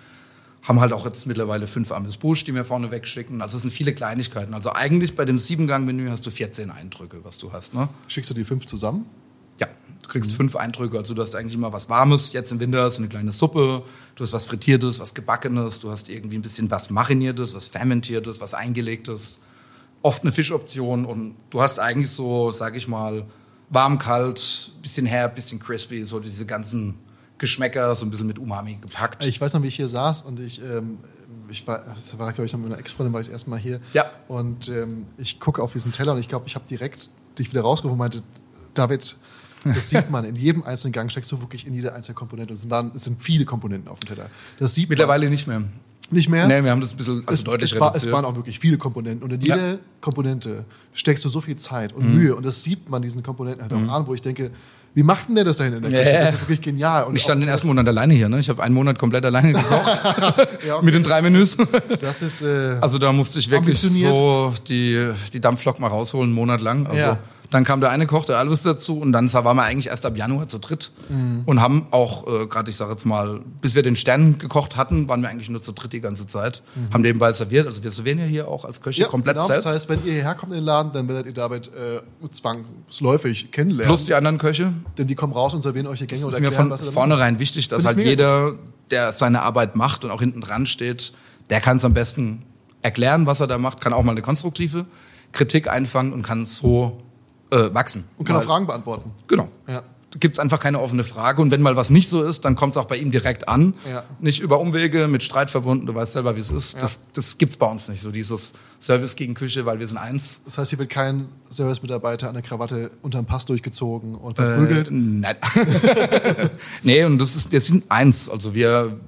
haben halt auch jetzt mittlerweile fünf Amis Busch, die wir vorne wegschicken. Also es sind viele Kleinigkeiten. Also eigentlich bei dem Siebengang-Menü hast du 14 Eindrücke, was du hast. Ne? Schickst du die fünf zusammen? Du kriegst fünf Eindrücke. Also du hast eigentlich immer was Warmes. Jetzt im Winter hast du eine kleine Suppe. Du hast was Frittiertes, was Gebackenes. Du hast irgendwie ein bisschen was Mariniertes, was Fermentiertes, was Eingelegtes. Oft eine Fischoption. Und du hast eigentlich so, sag ich mal, warm, kalt, bisschen herb, bisschen crispy. So diese ganzen Geschmäcker, so ein bisschen mit Umami gepackt. Ich weiß noch, wie ich hier saß und ich, ähm, ich war, das war, glaube ich, noch mit einer Ex-Freundin, war ich das erste Mal hier. Ja. Und ähm, ich gucke auf diesen Teller und ich glaube, ich habe direkt dich wieder rausgerufen und meinte, David, das sieht man. In jedem einzelnen Gang steckst du wirklich in jede einzelne Komponente. Es, waren, es sind viele Komponenten auf dem Teller. Das sieht Mittlerweile nicht mehr. man nicht mehr. Nee, wir haben das ein bisschen also es, deutlich es, war, reduziert. es waren auch wirklich viele Komponenten. Und in jede Ja. Mhm. Komponente steckst du so viel Zeit und Mühe. Und das siebt man diesen Komponenten halt auch an, wo ich denke, wie macht denn der das da hinten in der Ja, ja. Das ist wirklich genial. Und ich stand den ersten Monat alleine hier. Ne? Ich habe einen Monat komplett alleine gekocht Ja, okay. mit den drei Menüs. das ist, äh, Also da musste ich wirklich so die, die Dampflok mal rausholen, einen Monat lang. Also Ja. Dann kam der eine Koch, der Alvis dazu und dann waren wir eigentlich erst ab Januar zu dritt und haben auch, äh, gerade ich sage jetzt mal, bis wir den Stern gekocht hatten, waren wir eigentlich nur zu dritt die ganze Zeit. Haben nebenbei serviert, also wir servieren ja hier auch als Köche ja, komplett genau. selbst. Das heißt, wenn ihr hierher kommt in den Laden, dann werdet ihr damit äh, zwangsläufig kennenlernen. Plus die anderen Köche. denn die kommen raus und servieren euch die Gänge ist mir erklären, von was ihr damit vornherein wichtig, dass Find halt jeder, der seine Arbeit macht und auch hinten dran steht, der kann es am besten erklären, was er da macht, kann auch mal eine konstruktive Kritik einfangen und kann so äh, wachsen. Und kann auch Fragen beantworten. Genau. Ja. Da gibt's einfach keine offene Frage. Und wenn mal was nicht so ist, dann kommt's auch bei ihm direkt an. Ja. Nicht über Umwege, mit Streit verbunden. Du weißt selber, wie es ist. Ja. Das, das gibt's bei uns nicht. So dieses Service gegen Küche, weil wir sind eins. Das heißt, hier wird kein Service-Mitarbeiter an der Krawatte unterm Pass durchgezogen und verprügelt. Äh, nein. nee, und das ist, wir sind eins. Also wir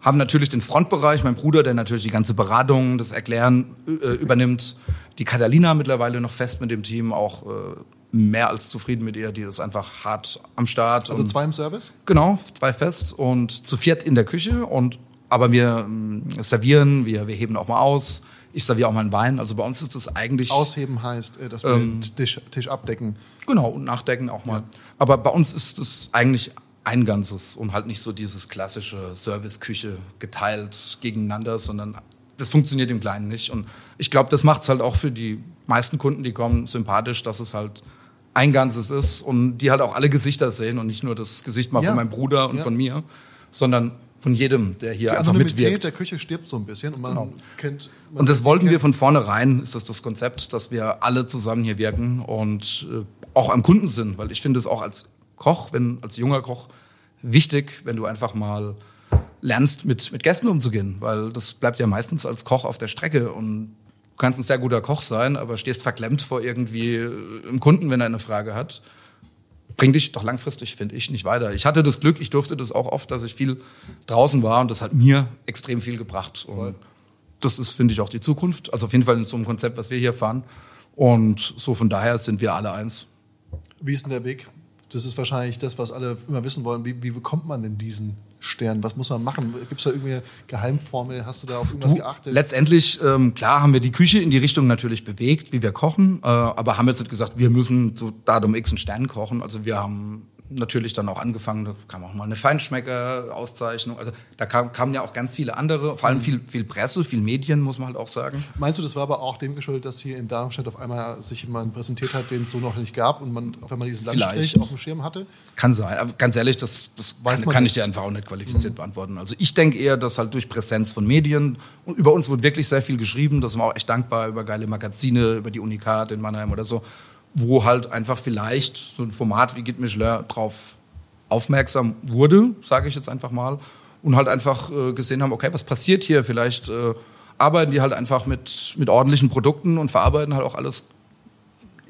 haben natürlich den Frontbereich, mein Bruder, der natürlich die ganze Beratung, das Erklären äh, übernimmt. Die Catalina mittlerweile noch fest mit dem Team, auch äh, mehr als zufrieden mit ihr. Die ist einfach hart am Start. also zwei im Service. Genau, zwei fest und zu viert in der Küche und aber wir ähm, servieren, wir, wir heben auch mal aus. Ich serviere auch mal einen Wein. Also bei uns ist das eigentlich Ausheben heißt, äh, dass wir Ähm, den Tisch, Tisch abdecken. genau und nachdecken auch mal. Aber bei uns ist das eigentlich ein Ganzes und halt nicht so dieses klassische Service-Küche geteilt gegeneinander, sondern das funktioniert im Kleinen nicht. Und ich glaube, das macht es halt auch für die meisten Kunden, die kommen, sympathisch, dass es halt ein Ganzes ist und die halt auch alle Gesichter sehen und nicht nur das Gesicht mal Ja. von meinem Bruder und Ja. von mir, sondern von jedem, der hier Die einfach Anonymität mitwirkt. der Küche stirbt so ein bisschen und man kennt. Man Und das wollten wir kennt- von vornherein, ist das das Konzept, dass wir alle zusammen hier wirken und äh, auch am Kunden sind, weil ich finde es auch als Koch, wenn als junger Koch wichtig, wenn du einfach mal lernst, mit, mit Gästen umzugehen, weil das bleibt ja meistens als Koch auf der Strecke und du kannst ein sehr guter Koch sein, aber stehst verklemmt vor irgendwie äh, einem Kunden, wenn er eine Frage hat. Bringt dich doch langfristig, finde ich, nicht weiter. Ich hatte das Glück, ich durfte das auch oft, dass ich viel draußen war und das hat mir extrem viel gebracht. Und das ist, finde ich, auch die Zukunft. Also auf jeden Fall in so einem Konzept, was wir hier fahren. Und so von daher sind wir alle eins. Wie ist denn der Weg? Das ist wahrscheinlich das, was alle immer wissen wollen. Wie, wie bekommt man denn diesen Stern? Was muss man machen? Gibt es da irgendwie eine Geheimformel? Hast du da auf irgendwas geachtet? Letztendlich, ähm, klar, haben wir die Küche in die Richtung natürlich bewegt, wie wir kochen, äh, aber haben jetzt nicht gesagt, wir müssen zu Datum X einen Stern kochen. Also wir haben natürlich dann auch angefangen, da kam auch mal eine Feinschmecker-Auszeichnung. Also da kam, kamen ja auch ganz viele andere, vor Mhm. allem viel, viel Presse, viel Medien, muss man halt auch sagen. Meinst du, das war aber auch dem geschuldet, dass hier in Darmstadt auf einmal sich jemand präsentiert hat, den es so noch nicht gab und man auf einmal diesen Landstrich auf dem Schirm hatte? Kann sein. Aber ganz ehrlich, das, das Weiß kann, kann ich dir einfach auch nicht qualifiziert beantworten. Also ich denke eher, dass halt durch Präsenz von Medien, und über uns wurde wirklich sehr viel geschrieben, da sind wir auch echt dankbar, über geile Magazine, über die Unikat in Mannheim oder so. Wo halt einfach vielleicht so ein Format wie Git Michelin drauf aufmerksam wurde, sage ich jetzt einfach mal, und halt einfach äh, gesehen haben, okay, was passiert hier? Vielleicht äh, arbeiten die halt einfach mit, mit ordentlichen Produkten und verarbeiten halt auch alles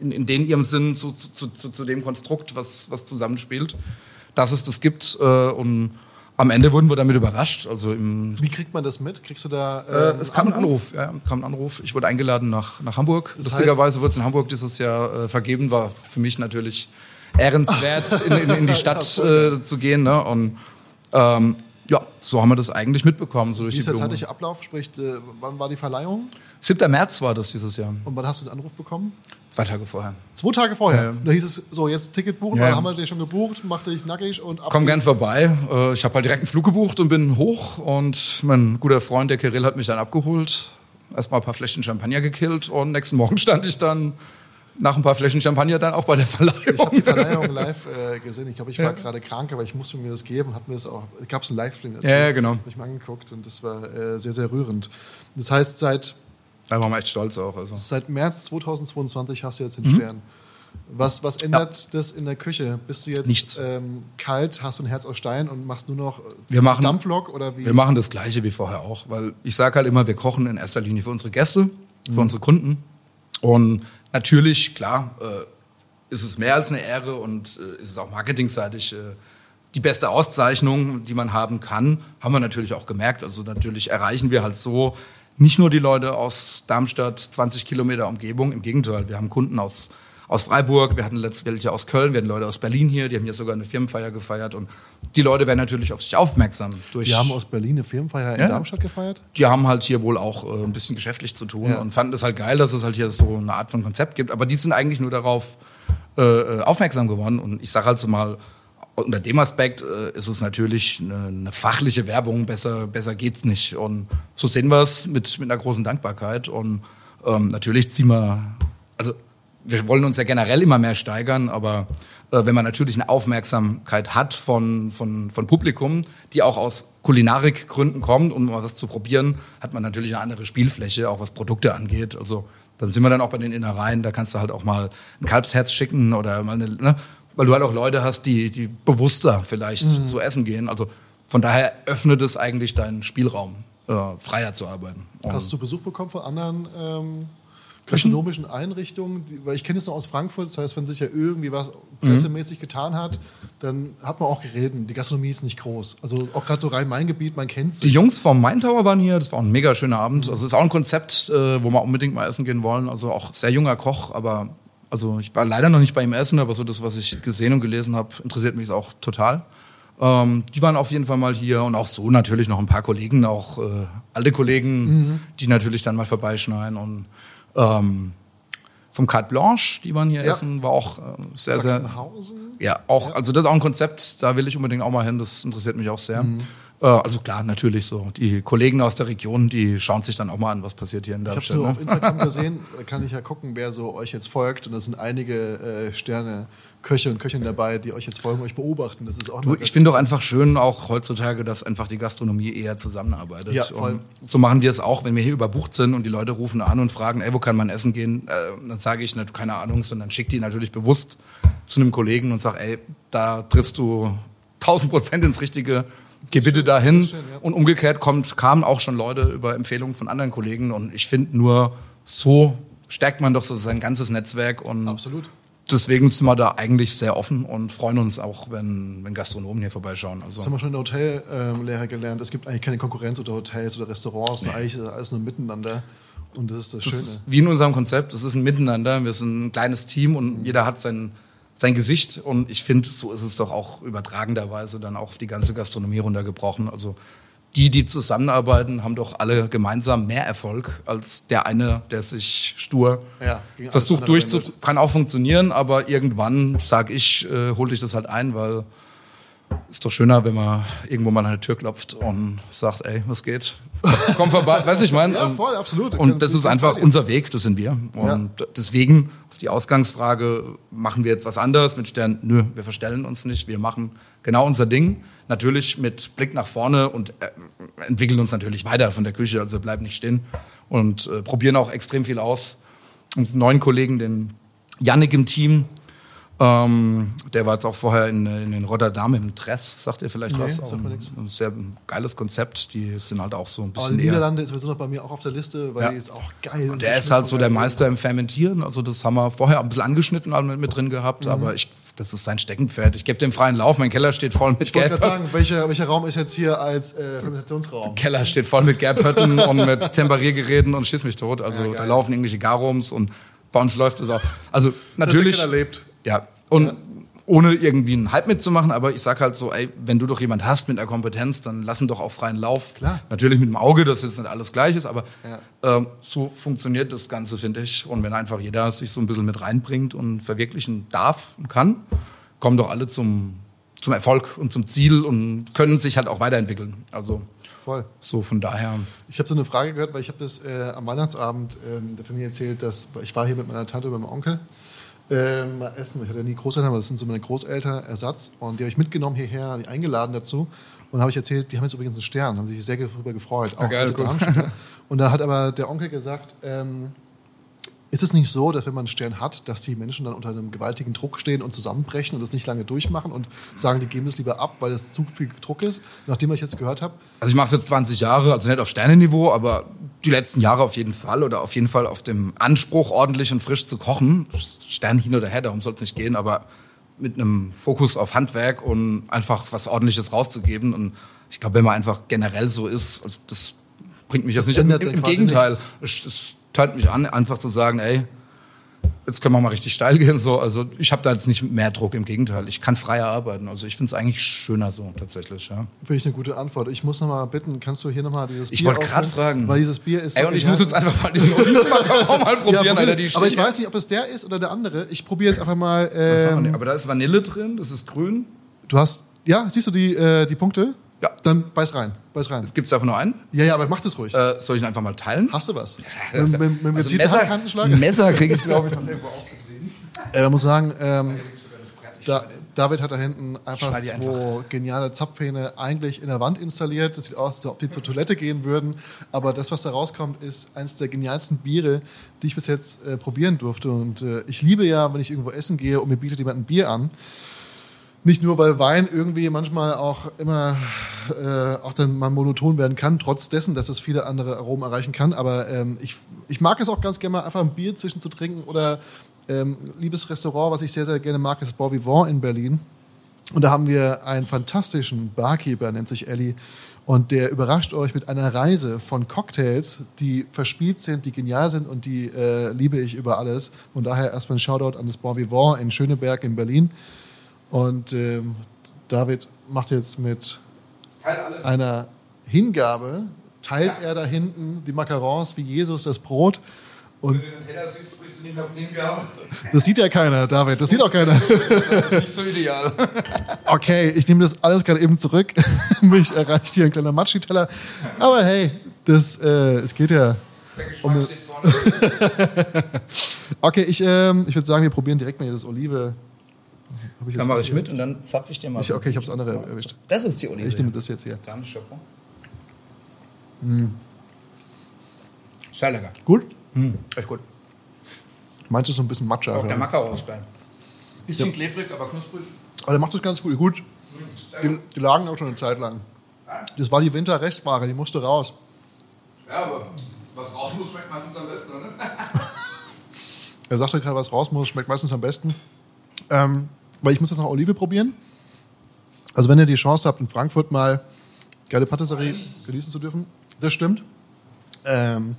in, in den ihrem Sinn zu, zu, zu, zu dem Konstrukt, was, was zusammenspielt, dass es das gibt. Äh, und am Ende wurden wir damit überrascht. Also Wie kriegt man das mit? Kriegst du da äh, äh, es kam ein Anruf, ja, kam ein Anruf. Ich wurde eingeladen nach, nach Hamburg. Das Lustigerweise wurde es in Hamburg dieses Jahr äh, vergeben, war für mich natürlich ehrenswert, in, in, in die Stadt äh, zu gehen. Ne? Und ähm, ja, so haben wir das eigentlich mitbekommen. So durch Wie ist der zeitliche Ablauf? Sprich, äh, wann war die Verleihung? 7. März war das dieses Jahr. Und wann hast du den Anruf bekommen? Zwei Tage vorher. Zwei Tage vorher. Ja. Da hieß es, so jetzt Ticket buchen, Ja. haben wir dich schon gebucht, mach dich nackig und ab. Komm gern vorbei. Äh, Ich habe halt direkt einen Flug gebucht und bin hoch. Und mein guter Freund, der Kirill, hat mich dann abgeholt. Erstmal ein paar Fläschchen Champagner gekillt. Und nächsten Morgen stand ich dann nach ein paar Fläschchen Champagner dann auch bei der Verleihung. Ich habe die Verleihung live äh, gesehen. Ich glaube, ich war gerade krank, aber ich musste mir das geben. Hat mir das auch. Gab es einen Livestream dazu? Ja, ja, genau. Hab ich mir angeguckt und das war äh, sehr, sehr rührend. Das heißt, seit Da waren wir echt stolz auch. Also. seit März 2022 hast du jetzt den Mhm. Stern. Was, was ändert das in der Küche? Bist du jetzt Nichts. Ähm, kalt, hast du ein Herz aus Stein und machst nur noch äh, Wir machen- Dampflok oder wie? Wir machen das Gleiche wie vorher auch, weil ich sage halt immer, wir kochen in erster Linie für unsere Gäste, für Mhm. unsere Kunden. Und natürlich, klar, äh, ist es mehr als eine Ehre und äh, ist es auch marketingseitig äh, die beste Auszeichnung, die man haben kann, haben wir natürlich auch gemerkt. Also natürlich erreichen wir halt so nicht nur die Leute aus Darmstadt, 20 Kilometer Umgebung, im Gegenteil, wir haben Kunden aus aus Freiburg, wir hatten letztes welche aus Köln, wir hatten Leute aus Berlin hier, die haben jetzt sogar eine Firmenfeier gefeiert und die Leute werden natürlich auf sich aufmerksam durch Wir haben aus Berlin eine Firmenfeier in Ja. Darmstadt gefeiert. die haben halt hier wohl auch äh, ein bisschen geschäftlich zu tun Ja. und fanden es halt geil, dass es halt hier so eine Art von Konzept gibt. Aber die sind eigentlich nur darauf äh, äh, aufmerksam geworden. Und ich sage halt so mal, unter dem Aspekt äh, ist es natürlich eine, eine fachliche Werbung, besser, besser geht's nicht. Und so sehen wir es mit, mit einer großen Dankbarkeit. Und ähm, natürlich ziehen wir, also wir wollen uns ja generell immer mehr steigern, aber äh, wenn man natürlich eine Aufmerksamkeit hat von, von, von Publikum, die auch aus Kulinarikgründen kommt, um mal was zu probieren, hat man natürlich eine andere Spielfläche, auch was Produkte angeht. Also dann sind wir dann auch bei den Innereien, da kannst du halt auch mal ein Kalbsherz schicken oder mal eine, ne? Weil du halt auch Leute hast, die, die bewusster vielleicht so essen gehen. Also von daher öffnet es eigentlich deinen Spielraum, äh, freier zu arbeiten. Und Hast du Besuch bekommen von anderen ähm, gastronomischen Einrichtungen? Die, weil ich kenne es noch aus Frankfurt, das heißt, wenn sich ja irgendwie was pressemäßig getan hat, dann hat man auch geredet. Die Gastronomie ist nicht groß. Also auch gerade so Rhein-Main-Gebiet, man kennt Die sich. Jungs vom Main Tower waren hier, das war ein mega schöner Abend. Also ist auch ein Konzept, äh, wo wir unbedingt mal essen gehen wollen. Also auch sehr junger Koch, aber also ich war leider noch nicht bei ihm essen, aber so das, was ich gesehen und gelesen habe, interessiert mich auch total. Ähm, die waren auf jeden Fall mal hier und auch so natürlich noch ein paar Kollegen, auch äh, alte Kollegen, die natürlich dann mal vorbeischneiden und ähm, vom Carte Blanche, die waren hier Ja. essen, war auch äh, sehr, sehr, Sachsenhausen? ja, auch, also das ist auch ein Konzept, da will ich unbedingt auch mal hin, das interessiert mich auch sehr. Äh, also klar, natürlich so. Die Kollegen aus der Region, die schauen sich dann auch mal an, was passiert hier in Ich habe Darmstadt. nur Ne? auf Instagram gesehen, da kann ich ja gucken, wer so euch jetzt folgt. Und da sind einige äh, Sterne, Köche und Köchinnen dabei, die euch jetzt folgen, euch beobachten. Das ist auch Du, ich finde doch einfach schön, auch heutzutage, dass einfach die Gastronomie eher zusammenarbeitet. Ja, voll. Und so machen wir es auch, wenn wir hier überbucht sind und die Leute rufen an und fragen, ey, wo kann man essen gehen? Äh, dann sage ich, ne, keine Ahnung, sondern schick die natürlich bewusst zu einem Kollegen und sag, ey, da triffst du 1000 Prozent ins Richtige. Geh bitte dahin. schön, ja. Und umgekehrt kommt, kamen auch schon Leute über Empfehlungen von anderen Kollegen. Und ich finde nur, so stärkt man doch so sein ganzes Netzwerk. Und Absolut. deswegen sind wir da eigentlich sehr offen und freuen uns auch, wenn, wenn Gastronomen hier vorbeischauen. Also. Das haben wir schon in der Hotellehre gelernt. Es gibt eigentlich keine Konkurrenz unter Hotels oder Restaurants. Eigentlich ist alles nur miteinander. Und das ist das, Das Schöne. ist wie in unserem Konzept, das ist ein Miteinander, wir sind ein kleines Team und jeder hat sein, sein Gesicht und ich finde, so ist es doch auch übertragenderweise dann auch auf die ganze Gastronomie runtergebrochen. Also die, die zusammenarbeiten, haben doch alle gemeinsam mehr Erfolg als der eine, der sich stur Ja, versucht durchzu... Kann auch funktionieren, aber irgendwann, sag ich, äh, hol dich das halt ein, weil ist doch schöner, wenn man irgendwo mal an die Tür klopft und sagt, ey, was geht? Komm vorbei, weiß ich mein. Ja, voll, absolut. Und das ist einfach unser Weg, das sind wir. Und deswegen, auf die Ausgangsfrage, machen wir jetzt was anderes mit Stern? Nö, wir verstellen uns nicht. Wir machen genau unser Ding. Natürlich mit Blick nach vorne und äh, entwickeln uns natürlich weiter von der Küche. Also wir bleiben nicht stehen und äh, probieren auch extrem viel aus. Unseren neuen Kollegen, den Yannick im Team. Ähm, der war jetzt auch vorher in, in, Rotterdam im Dress, sagt ihr vielleicht Nee, was? sagt Ein- nix. Ein sehr geiles Konzept. Die sind halt auch so ein Aber bisschen eher. Niederlande ist sowieso noch bei mir auch auf der Liste, weil Ja. die ist auch geil. Und der ist halt so der Meister im Fermentieren. Also das haben wir vorher ein bisschen angeschnitten halt mit, mit drin gehabt, Mhm. aber ich, das ist sein Steckenpferd. Ich gebe dem freien Lauf. Mein Keller steht voll mit Ich wollte gerade Gelb. sagen, welcher, welcher Raum ist jetzt hier als äh, Fermentationsraum? Keller steht voll mit Gerbhütten und mit Temperiergeräten und schieß mich tot. Also Ja, da laufen irgendwelche Garums und bei uns läuft es auch. Also natürlich. Keller lebt. Ja. Und ohne irgendwie einen Hype mitzumachen, aber ich sag halt so, ey, wenn du doch jemand hast mit einer Kompetenz, dann lass ihn doch auf freien Lauf. Klar. Natürlich mit dem Auge, dass jetzt nicht alles gleich ist, aber Ja. ähm, so funktioniert das Ganze, finde ich. Und wenn einfach jeder sich so ein bisschen mit reinbringt und verwirklichen darf und kann, kommen doch alle zum, zum Erfolg und zum Ziel und können sich halt auch weiterentwickeln. Also Voll. so von daher. Ich habe so eine Frage gehört, weil ich habe das äh, am Weihnachtsabend ähm, der Familie erzählt, dass ich war hier mit meiner Tante und meinem Onkel ähm, mal essen. Ich hatte ja nie Großeltern, aber das sind so meine Großeltern Ersatz und die habe ich mitgenommen hierher, die eingeladen dazu und habe ich erzählt, die haben jetzt übrigens einen Stern, haben sich sehr darüber gefreut. Auch geil, alte cool. Darmstädter. Und da hat aber der Onkel gesagt, ähm, ist es nicht so, dass wenn man einen Stern hat, dass die Menschen dann unter einem gewaltigen Druck stehen und zusammenbrechen und das nicht lange durchmachen und sagen, die geben das lieber ab, weil es zu viel Druck ist? Nachdem was ich jetzt gehört habe, Also ich mache es jetzt 20 Jahre, also nicht auf Sternenniveau, aber die letzten Jahre auf jeden Fall oder auf jeden Fall auf dem Anspruch, ordentlich und frisch zu kochen. Stern hin oder her, darum soll es nicht gehen, aber mit einem Fokus auf Handwerk und einfach was Ordentliches rauszugeben. Und ich glaube, wenn man einfach generell so ist, also das bringt mich jetzt nicht. Im, im, Gegenteil, nichts. es, es teilt mich an, einfach zu sagen, ey, jetzt können wir mal richtig steil gehen. So, also ich habe da jetzt nicht mehr Druck, im Gegenteil. Ich kann freier arbeiten. Also ich finde es eigentlich schöner so tatsächlich. Ja. Finde ich eine gute Antwort. Ich muss noch mal bitten, kannst du hier noch mal dieses Ich Bier wollte gerade fragen. Weil dieses Bier ist Ey, und ich muss jetzt einfach mal diesen Olivenmacaron mal probieren, ja, Alter. Die aber ich weiß nicht, ob es der ist oder der andere. Ich probiere jetzt einfach mal. Ähm? Aber da ist Vanille drin, das ist grün. du hast, ja, siehst du die, äh, die Punkte? Ja. Dann beiß rein, beiß rein. Gibt es davon nur einen? Ja, ja, aber mach das ruhig. Äh, soll ich ihn einfach mal teilen? Hast du was? mit, mit, mit dem Also Messer? Messer kriege ich, glaube ich, noch irgendwo aufgesehen. Äh, man muss sagen, ähm, da, David hat da hinten einfach zwei geniale Zapfhähne eigentlich in der Wand installiert. Das sieht aus, als ob die zur Toilette gehen würden. Aber das, was da rauskommt, ist eines der genialsten Biere, die ich bis jetzt äh, probieren durfte. Und äh, ich liebe ja, wenn ich irgendwo essen gehe und mir bietet jemand ein Bier an. Nicht nur, weil Wein irgendwie manchmal auch immer äh, auch dann mal monoton werden kann, trotz dessen, dass es viele andere Aromen erreichen kann. Aber ähm, ich, ich mag es auch ganz gerne mal einfach ein Bier zwischen zu trinken oder ähm, liebes Restaurant, was ich sehr, sehr gerne mag, ist Bon Vivant in Berlin. Und da haben wir einen fantastischen Barkeeper, nennt sich Ellie. Und der überrascht euch mit einer Reise von Cocktails, die verspielt sind, die genial sind und die äh, liebe ich über alles. Und daher erstmal ein Shoutout an das Bon Vivant in Schöneberg in Berlin. Und ähm, David macht jetzt mit einer Hingabe, teilt er da hinten die Macarons wie Jesus das Brot. Und Wenn du den Teller siehst, sprichst du nicht mehr von Hingabe. das sieht ja keiner, David, das sieht auch keiner. Das ist nicht so ideal. Okay, ich nehme das alles gerade eben zurück. Mich erreicht hier ein kleiner Matschi-Teller. Aber hey, das, äh, es geht ja. Der Geschmack steht vorne. Okay, ich, ähm, ich würde sagen, wir probieren direkt mal hier das Olive. Hab ich Dann mache ich mit und dann zapfe ich dir mal. Ich, okay, ich habe das andere erwischt. Das ist die Olive. Ich nehme das jetzt hier. Dann Chapeau. Hm. Sehr lecker. Gut? Echt gut. Manches so ein bisschen Matcha. Auch der aber Macao ist geil. Bisschen klebrig, aber knusprig. der macht das ganz gut. Gut, die, die lagen auch schon eine Zeit lang. Das war die Winterrestware, die musste raus. Ja, aber was raus muss, schmeckt meistens am besten, oder? Er sagte gerade, was raus muss, schmeckt meistens am besten. Ähm, weil ich muss das nach Olive probieren. Also wenn ihr die Chance habt, in Frankfurt mal geile Patisserie genießen zu dürfen, das stimmt. Ähm,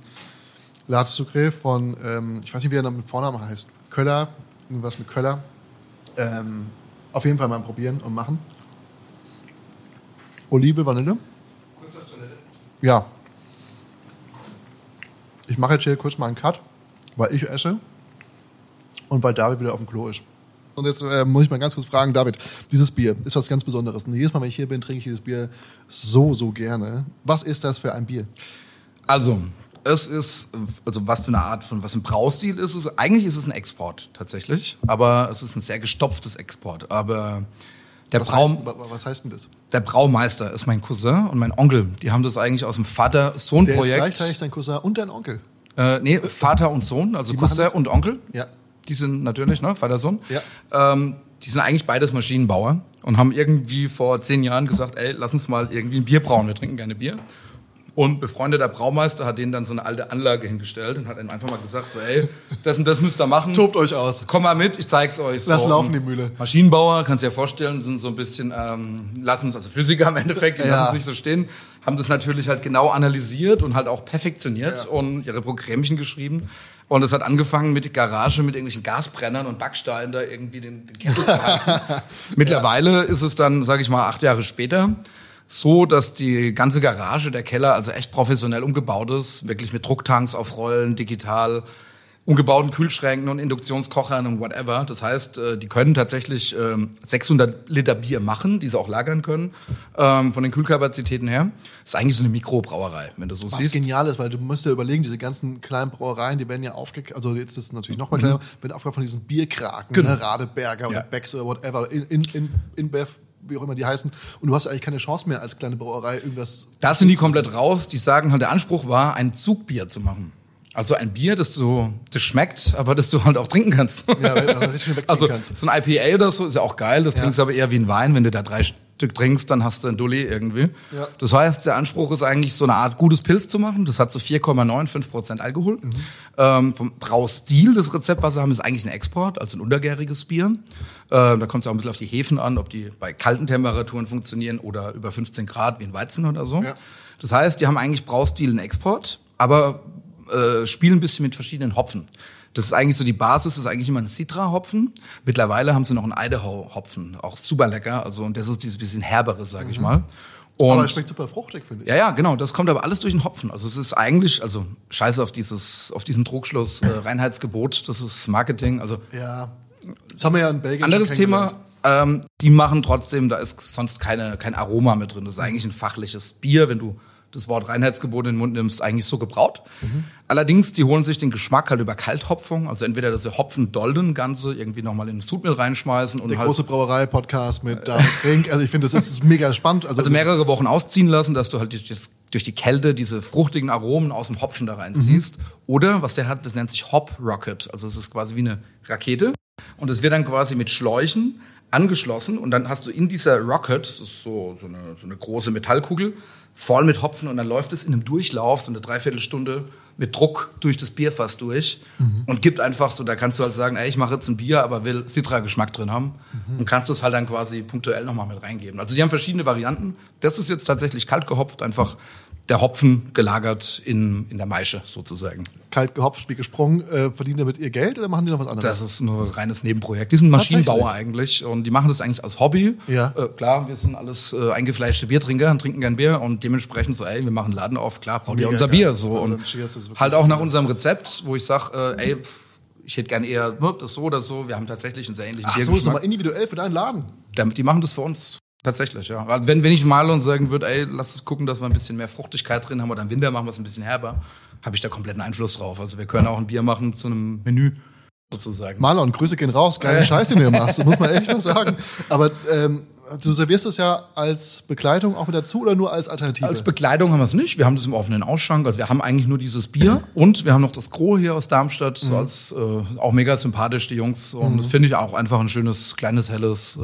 Latte Sucre von, ähm, ich weiß nicht, wie er mit Vornamen heißt, Köller, irgendwas mit Köller. Ähm, auf jeden Fall mal probieren und machen. Olive, Vanille. Kurz auf Toilette. Ja. Ich mache jetzt hier kurz mal einen Cut, weil ich esse und weil David wieder auf dem Klo ist. Und jetzt äh, muss ich mal ganz kurz fragen, David, dieses Bier ist was ganz Besonderes. Und jedes Mal, wenn ich hier bin, trinke ich dieses Bier so, so gerne. Was ist das für ein Bier? Also, es ist, also was für eine Art von, was ein Braustil ist, ist, eigentlich ist es ein Export tatsächlich, aber es ist ein sehr gestopftes Export. Aber der, Was, Brau, heißt, wa- was heißt denn das? der Braumeister ist mein Cousin und mein Onkel. Die haben das eigentlich aus dem Der ist Vater-Sohn-Projekt. gleichzeitig dein Cousin und dein Onkel. Äh, nee, Vater und Sohn, also Cousin und Onkel. Ja. Die sind natürlich, ne, Vater, Sohn. Ja. Ähm, die sind eigentlich beides Maschinenbauer und haben irgendwie vor zehn Jahren gesagt, ey, lass uns mal irgendwie ein Bier brauen, wir trinken gerne Bier. Und befreundeter Braumeister hat denen dann so eine alte Anlage hingestellt und hat ihnen einfach mal gesagt, so, ey, das und das müsst ihr machen. Tobt euch aus. Komm mal mit, ich zeig's euch. Lass so, laufen, die Mühle. Maschinenbauer, kannst du dir vorstellen, sind so ein bisschen, ähm, lassen es, also Physiker im Endeffekt, die Ja. lassen es nicht so stehen, haben das natürlich halt genau analysiert und halt auch perfektioniert und ihre Programmchen geschrieben. Und es hat angefangen mit Garage, mit irgendwelchen Gasbrennern und Backsteinen da irgendwie den, den Kessel zu heizen. Mittlerweile ist es dann, sage ich mal, acht Jahre später, so, dass die ganze Garage, der Keller, also echt professionell umgebaut ist, wirklich mit Drucktanks auf Rollen, digital, umgebauten Kühlschränken und Induktionskochern und whatever. Das heißt, äh, die können tatsächlich ähm, 600 Liter Bier machen, die sie auch lagern können, ähm, von den Kühlkapazitäten her. Das ist eigentlich so eine Mikrobrauerei, wenn du so Was siehst. genial ist, weil du musst dir überlegen, diese ganzen kleinen Brauereien, die werden ja aufgekauft, also jetzt ist es natürlich noch mal kleiner, werden aufgekauft von diesen Bierkraken, Mhm. Genau. ne, Radeberger oder Ja. Becks oder whatever, in, in, in, InBev, wie auch immer die heißen. Und du hast eigentlich keine Chance mehr als kleine Brauerei irgendwas. Da sind die komplett raus. Die sagen halt, der Anspruch war, ein Zugbier zu machen. Also ein Bier, das du, das schmeckt, aber das du halt auch trinken kannst. Ja, wegziehen also kannst. so ein IPA oder so ist ja auch geil. Das Ja. trinkst du aber eher wie ein Wein. Wenn du da drei Stück trinkst, dann hast du ein Dulli irgendwie. Ja. Das heißt, der Anspruch ist eigentlich so eine Art gutes Pilz zu machen. Das hat so 4,95 Prozent Alkohol. Mhm. Ähm, vom Braustil, das Rezept, was sie haben, ist eigentlich ein Export, also ein untergäriges Bier. Ähm, da kommt es auch ein bisschen auf die Hefen an, ob die bei kalten Temperaturen funktionieren oder über 15 Grad wie ein Weizen oder so. Ja. Das heißt, die haben eigentlich Braustil einen Export, aber äh, spielen ein bisschen mit verschiedenen Hopfen. Das ist eigentlich so die Basis, das ist eigentlich immer ein Citra-Hopfen. Mittlerweile haben sie noch einen Idaho-Hopfen, auch super lecker. Also und das ist dieses bisschen herbere, sage ich mal. Und Mhm. Aber es schmeckt super fruchtig, finde ich. ja, ja, genau. Das kommt aber alles durch den Hopfen. Also es ist eigentlich, also scheiße auf dieses, auf diesen Trugschluss, äh, Reinheitsgebot. Das ist Marketing. Also Ja. Das haben wir ja in Belgien anderes Thema. Ähm, die machen trotzdem, da ist sonst keine, kein Aroma mit drin. Das ist eigentlich ein fachliches Bier, wenn du das Wort Reinheitsgebot in den Mund nimmst, eigentlich so gebraut. Mhm. Allerdings, die holen sich den Geschmack halt über Kalthopfung. Also entweder das Hopfen-Dolden Ganze irgendwie nochmal in den Sudmehl reinschmeißen und Der halt große Brauerei-Podcast mit David Trink. Also ich finde, das ist mega spannend. Also, Also mehrere Wochen ausziehen lassen, dass du halt durch, durch die Kälte diese fruchtigen Aromen aus dem Hopfen da reinziehst. Oder was der hat, das nennt sich Hop Rocket. Also es ist quasi wie eine Rakete. Und es wird dann quasi mit Schläuchen angeschlossen und dann hast du in dieser Rocket, das ist so, so, eine, so eine große Metallkugel, voll mit Hopfen und dann läuft es in einem Durchlauf, so eine Dreiviertelstunde mit Druck durch das Bierfass durch und gibt einfach so, da kannst du halt sagen, ey, ich mache jetzt ein Bier, aber will Citra-Geschmack drin haben und kannst es halt dann quasi punktuell nochmal mit reingeben. Also die haben verschiedene Varianten. Das ist jetzt tatsächlich kalt gehopft, einfach der Hopfen gelagert in, in der Maische sozusagen. kalt gehopft wie gesprungen. Äh, verdienen damit ihr Geld oder machen die noch was anderes? Das ist nur ein reines Nebenprojekt. Die sind Maschinenbauer eigentlich und die machen das eigentlich als Hobby. Ja. Äh, klar, wir sind alles äh, eingefleischte Biertrinker und trinken gern Bier und dementsprechend so, ey, wir machen Laden auf, klar, braucht ihr Mega unser geil. Bier. So. Also Und cheers, halt auch nach unserem Rezept, wo ich sag, äh, ey, ich hätte gern eher ne, das so oder so. Wir haben tatsächlich einen sehr ähnlichen Ach so, ist nochmal individuell für deinen Laden. Damit, die machen das für uns. Tatsächlich, ja. Wenn, wenn ich und sagen würde, ey, lass uns gucken, dass wir ein bisschen mehr Fruchtigkeit drin haben oder im Winter machen wir es ein bisschen herber, habe ich da kompletten Einfluss drauf. Also wir können auch ein Bier machen zu einem Menü sozusagen. Marlon, Grüße gehen raus. Geile Scheiße, den du machst. Muss man echt mal sagen. Aber ähm, du servierst es ja als Begleitung auch wieder zu oder nur als Alternative? Als Bekleidung haben wir es nicht. Wir haben das im offenen Ausschank. Also wir haben eigentlich nur dieses Bier und wir haben noch das Gros hier aus Darmstadt, so als äh, auch mega sympathisch die Jungs. Und das finde ich auch einfach ein schönes, kleines, helles, äh,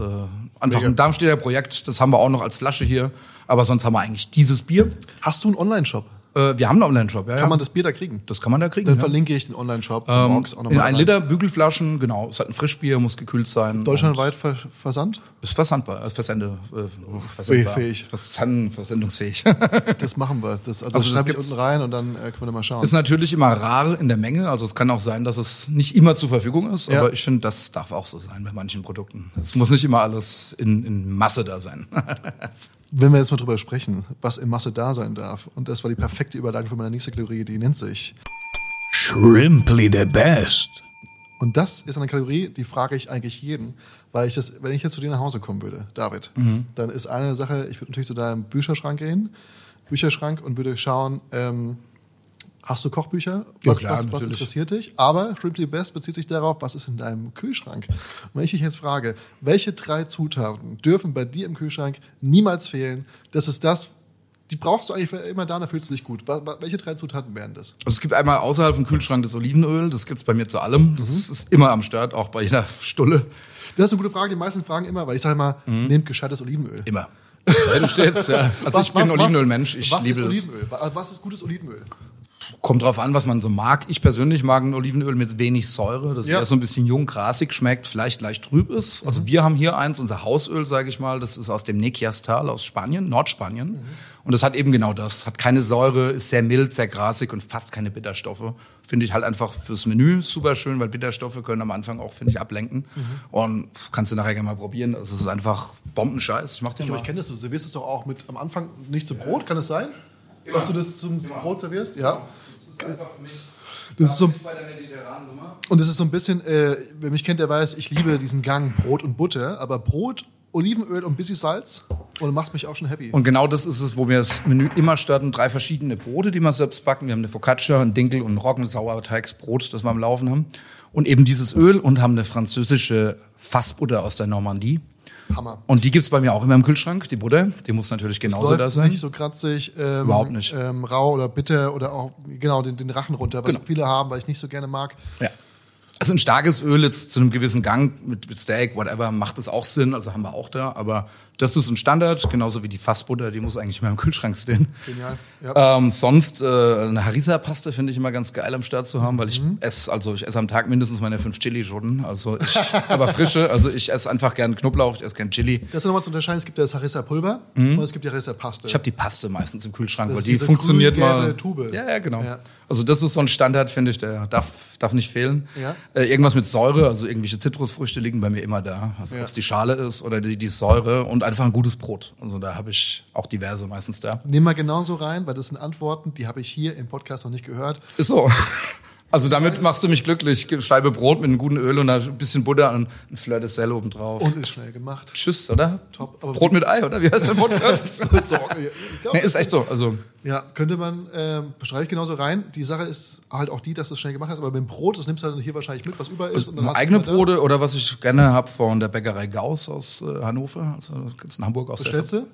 einfach Mega. ein Darmstädter Projekt. Das haben wir auch noch als Flasche hier. Aber sonst haben wir eigentlich dieses Bier. Hast du einen Online-Shop? Äh, wir haben einen Online-Shop, ja. Kann ja. man das Bier da kriegen? das kann man da kriegen. Dann ja. verlinke ich den Online-Shop. Ähm, Morgens auch noch in ein. Liter Bügelflaschen, genau. Es hat ein Frischbier, muss gekühlt sein. Deutschlandweit ver Versand? Und Ist versandbar, äh, versende, äh, versendbar. Fähig. Versand, versendungsfähig. Das machen wir. Das, also, Also das schreibe ich unten rein und dann äh, können wir mal schauen. Ist natürlich immer rar in der Menge. Also es kann auch sein, dass es nicht immer zur Verfügung ist. Aber ich finde, das darf auch so sein bei manchen Produkten. Es muss nicht immer alles in, in Masse da sein. Wenn wir jetzt mal drüber sprechen, was in Masse da sein darf, und das war die perfekte Überleitung für meine nächste Kategorie, die nennt sich. Shrimply the best. Und das ist eine Kategorie, die frage ich eigentlich jeden, weil ich das, wenn ich jetzt zu dir nach Hause kommen würde, David, Mhm. dann ist eine Sache, ich würde natürlich zu deinem Bücherschrank gehen, Bücherschrank und würde schauen, ähm, hast du Kochbücher? Ja, Was, klar, was, was interessiert dich? Aber Shrimply Best bezieht sich darauf, was ist in deinem Kühlschrank? Und wenn ich dich jetzt frage, welche drei Zutaten dürfen bei dir im Kühlschrank niemals fehlen? Das ist das, die brauchst du eigentlich immer da, da fühlst du dich gut. Welche drei Zutaten wären das? Also es gibt einmal außerhalb vom Kühlschrank das Olivenöl, das gibt's bei mir zu allem. Das ist immer am Start, auch bei jeder Stulle. Das ist eine gute Frage. Die meisten fragen immer, weil ich sage immer, nehmt gescheites Olivenöl. Immer. Steht's, ja. Also ich bin Olivenölmensch, ich was liebe ist das. Olivenöl? Wa- Was ist gutes Olivenöl? Kommt drauf an, was man so mag. Ich persönlich mag ein Olivenöl mit wenig Säure, das Ja. eher so ein bisschen jung, grasig schmeckt, vielleicht leicht trüb ist. Also wir haben hier eins, unser Hausöl, sage ich mal, das ist aus dem Nequias-Tal aus Spanien, Nordspanien. Und das hat eben genau das. Hat keine Säure, ist sehr mild, sehr grasig und fast keine Bitterstoffe. Finde ich halt einfach fürs Menü super schön, weil Bitterstoffe können am Anfang auch, finde ich, ablenken. Und kannst du nachher gerne mal probieren. Das ist einfach Bombenscheiß. Ich mach den Ich, mal. ich kenne das. Du servierst es doch auch mit am Anfang nicht zu Brot, kann es sein? Dass du das zum Brot servierst? Ja. Das ist so, bei der mediterranen Nummer. und das ist so ein bisschen, äh, wer mich kennt, der weiß, ich liebe diesen Gang Brot und Butter, aber Brot, Olivenöl und ein bisschen Salz und du machst mich auch schon happy. Und genau das ist es, wo wir das Menü immer starten. Drei verschiedene Brote, die wir selbst backen. Wir haben eine Focaccia, ein Dinkel und ein Roggensauerteigsbrot, das wir am Laufen haben. Und eben dieses Öl und haben eine französische Fassbutter aus der Normandie. Hammer. Und die gibt's bei mir auch immer im Kühlschrank, die Butter. Die muss natürlich Es genauso da sein. nicht so kratzig, ähm, Überhaupt nicht. Ähm, rau oder bitter oder auch genau den, den Rachen runter, was Genau. viele haben, weil ich nicht so gerne mag. Ja. Also ein starkes Öl jetzt zu einem gewissen Gang mit, mit Steak, whatever, macht das auch Sinn, also haben wir auch da. Aber das ist ein Standard, genauso wie die Fassbutter, die muss eigentlich immer im Kühlschrank stehen. Genial. Ja. Ähm, sonst äh, eine Harissa-Paste finde ich immer ganz geil am Start zu haben, weil ich Mhm. esse, also ich esse am Tag mindestens meine fünf Chili-Schoten. Also ich, aber frische, also ich esse einfach gern Knoblauch, ich esse gern Chili. Das ist nochmal zu unterscheiden, es gibt ja das Harissa-Pulver und es gibt die Harissa-Paste. Mhm. Ich habe die Paste meistens im Kühlschrank, Das weil die funktioniert mal. Tube. Ja, ja, genau. Ja. Also das ist so ein Standard, finde ich, der darf, darf nicht fehlen. Ja. Äh, irgendwas mit Säure, also irgendwelche Zitrusfrüchte liegen bei mir immer da. Also ob es die Schale ist oder die, die Säure und einfach ein gutes Brot. Also da habe ich auch diverse meistens da. Nehmen wir genauso rein, weil das sind Antworten, die habe ich hier im Podcast noch nicht gehört. Ist so. Also damit machst du mich glücklich. Scheibe Brot mit einem guten Öl und ein bisschen Butter und ein Fleur de Sel oben drauf. Und ist schnell gemacht. Tschüss, oder? Top, aber- Brot mit Ei, oder? Wie heißt der Podcast? so, ich glaub, nee, ist echt so. Also Ja, könnte man, ähm, beschreibe ich genauso rein. Die Sache ist halt auch die, dass du es schnell gemacht hast, aber mit dem Brot, das nimmst du dann hier wahrscheinlich mit, was über ist. und dann hast eigene es weiter. Brote oder was ich gerne habe von der Bäckerei Gauss aus äh, Hannover, also gibt's in Hamburg aus Bestellst du?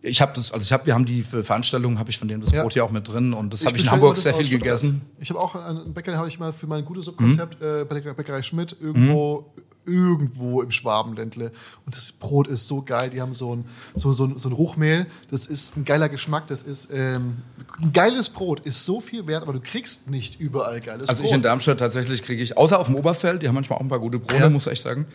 Ich habe das, also ich habe, wir haben die für Veranstaltungen, habe ich von denen das Ja. Brot hier auch mit drin und das habe ich in Hamburg sehr viel Stuttgart. gegessen. Ich habe auch einen Bäcker, den habe ich mal für mein gutes Subkonzept äh, bei der Bäckerei Schmidt irgendwo irgendwo im Schwabenländle und das Brot ist so geil. Die haben so ein so so ein, so ein Ruchmehl. Das ist ein geiler Geschmack. Das ist ähm, ein geiles Brot ist so viel wert, aber du kriegst nicht überall geiles Also Brot. ich in Darmstadt tatsächlich kriege ich, außer auf dem Oberfeld, die haben manchmal auch ein paar gute Brote, Ja. muss ich echt sagen.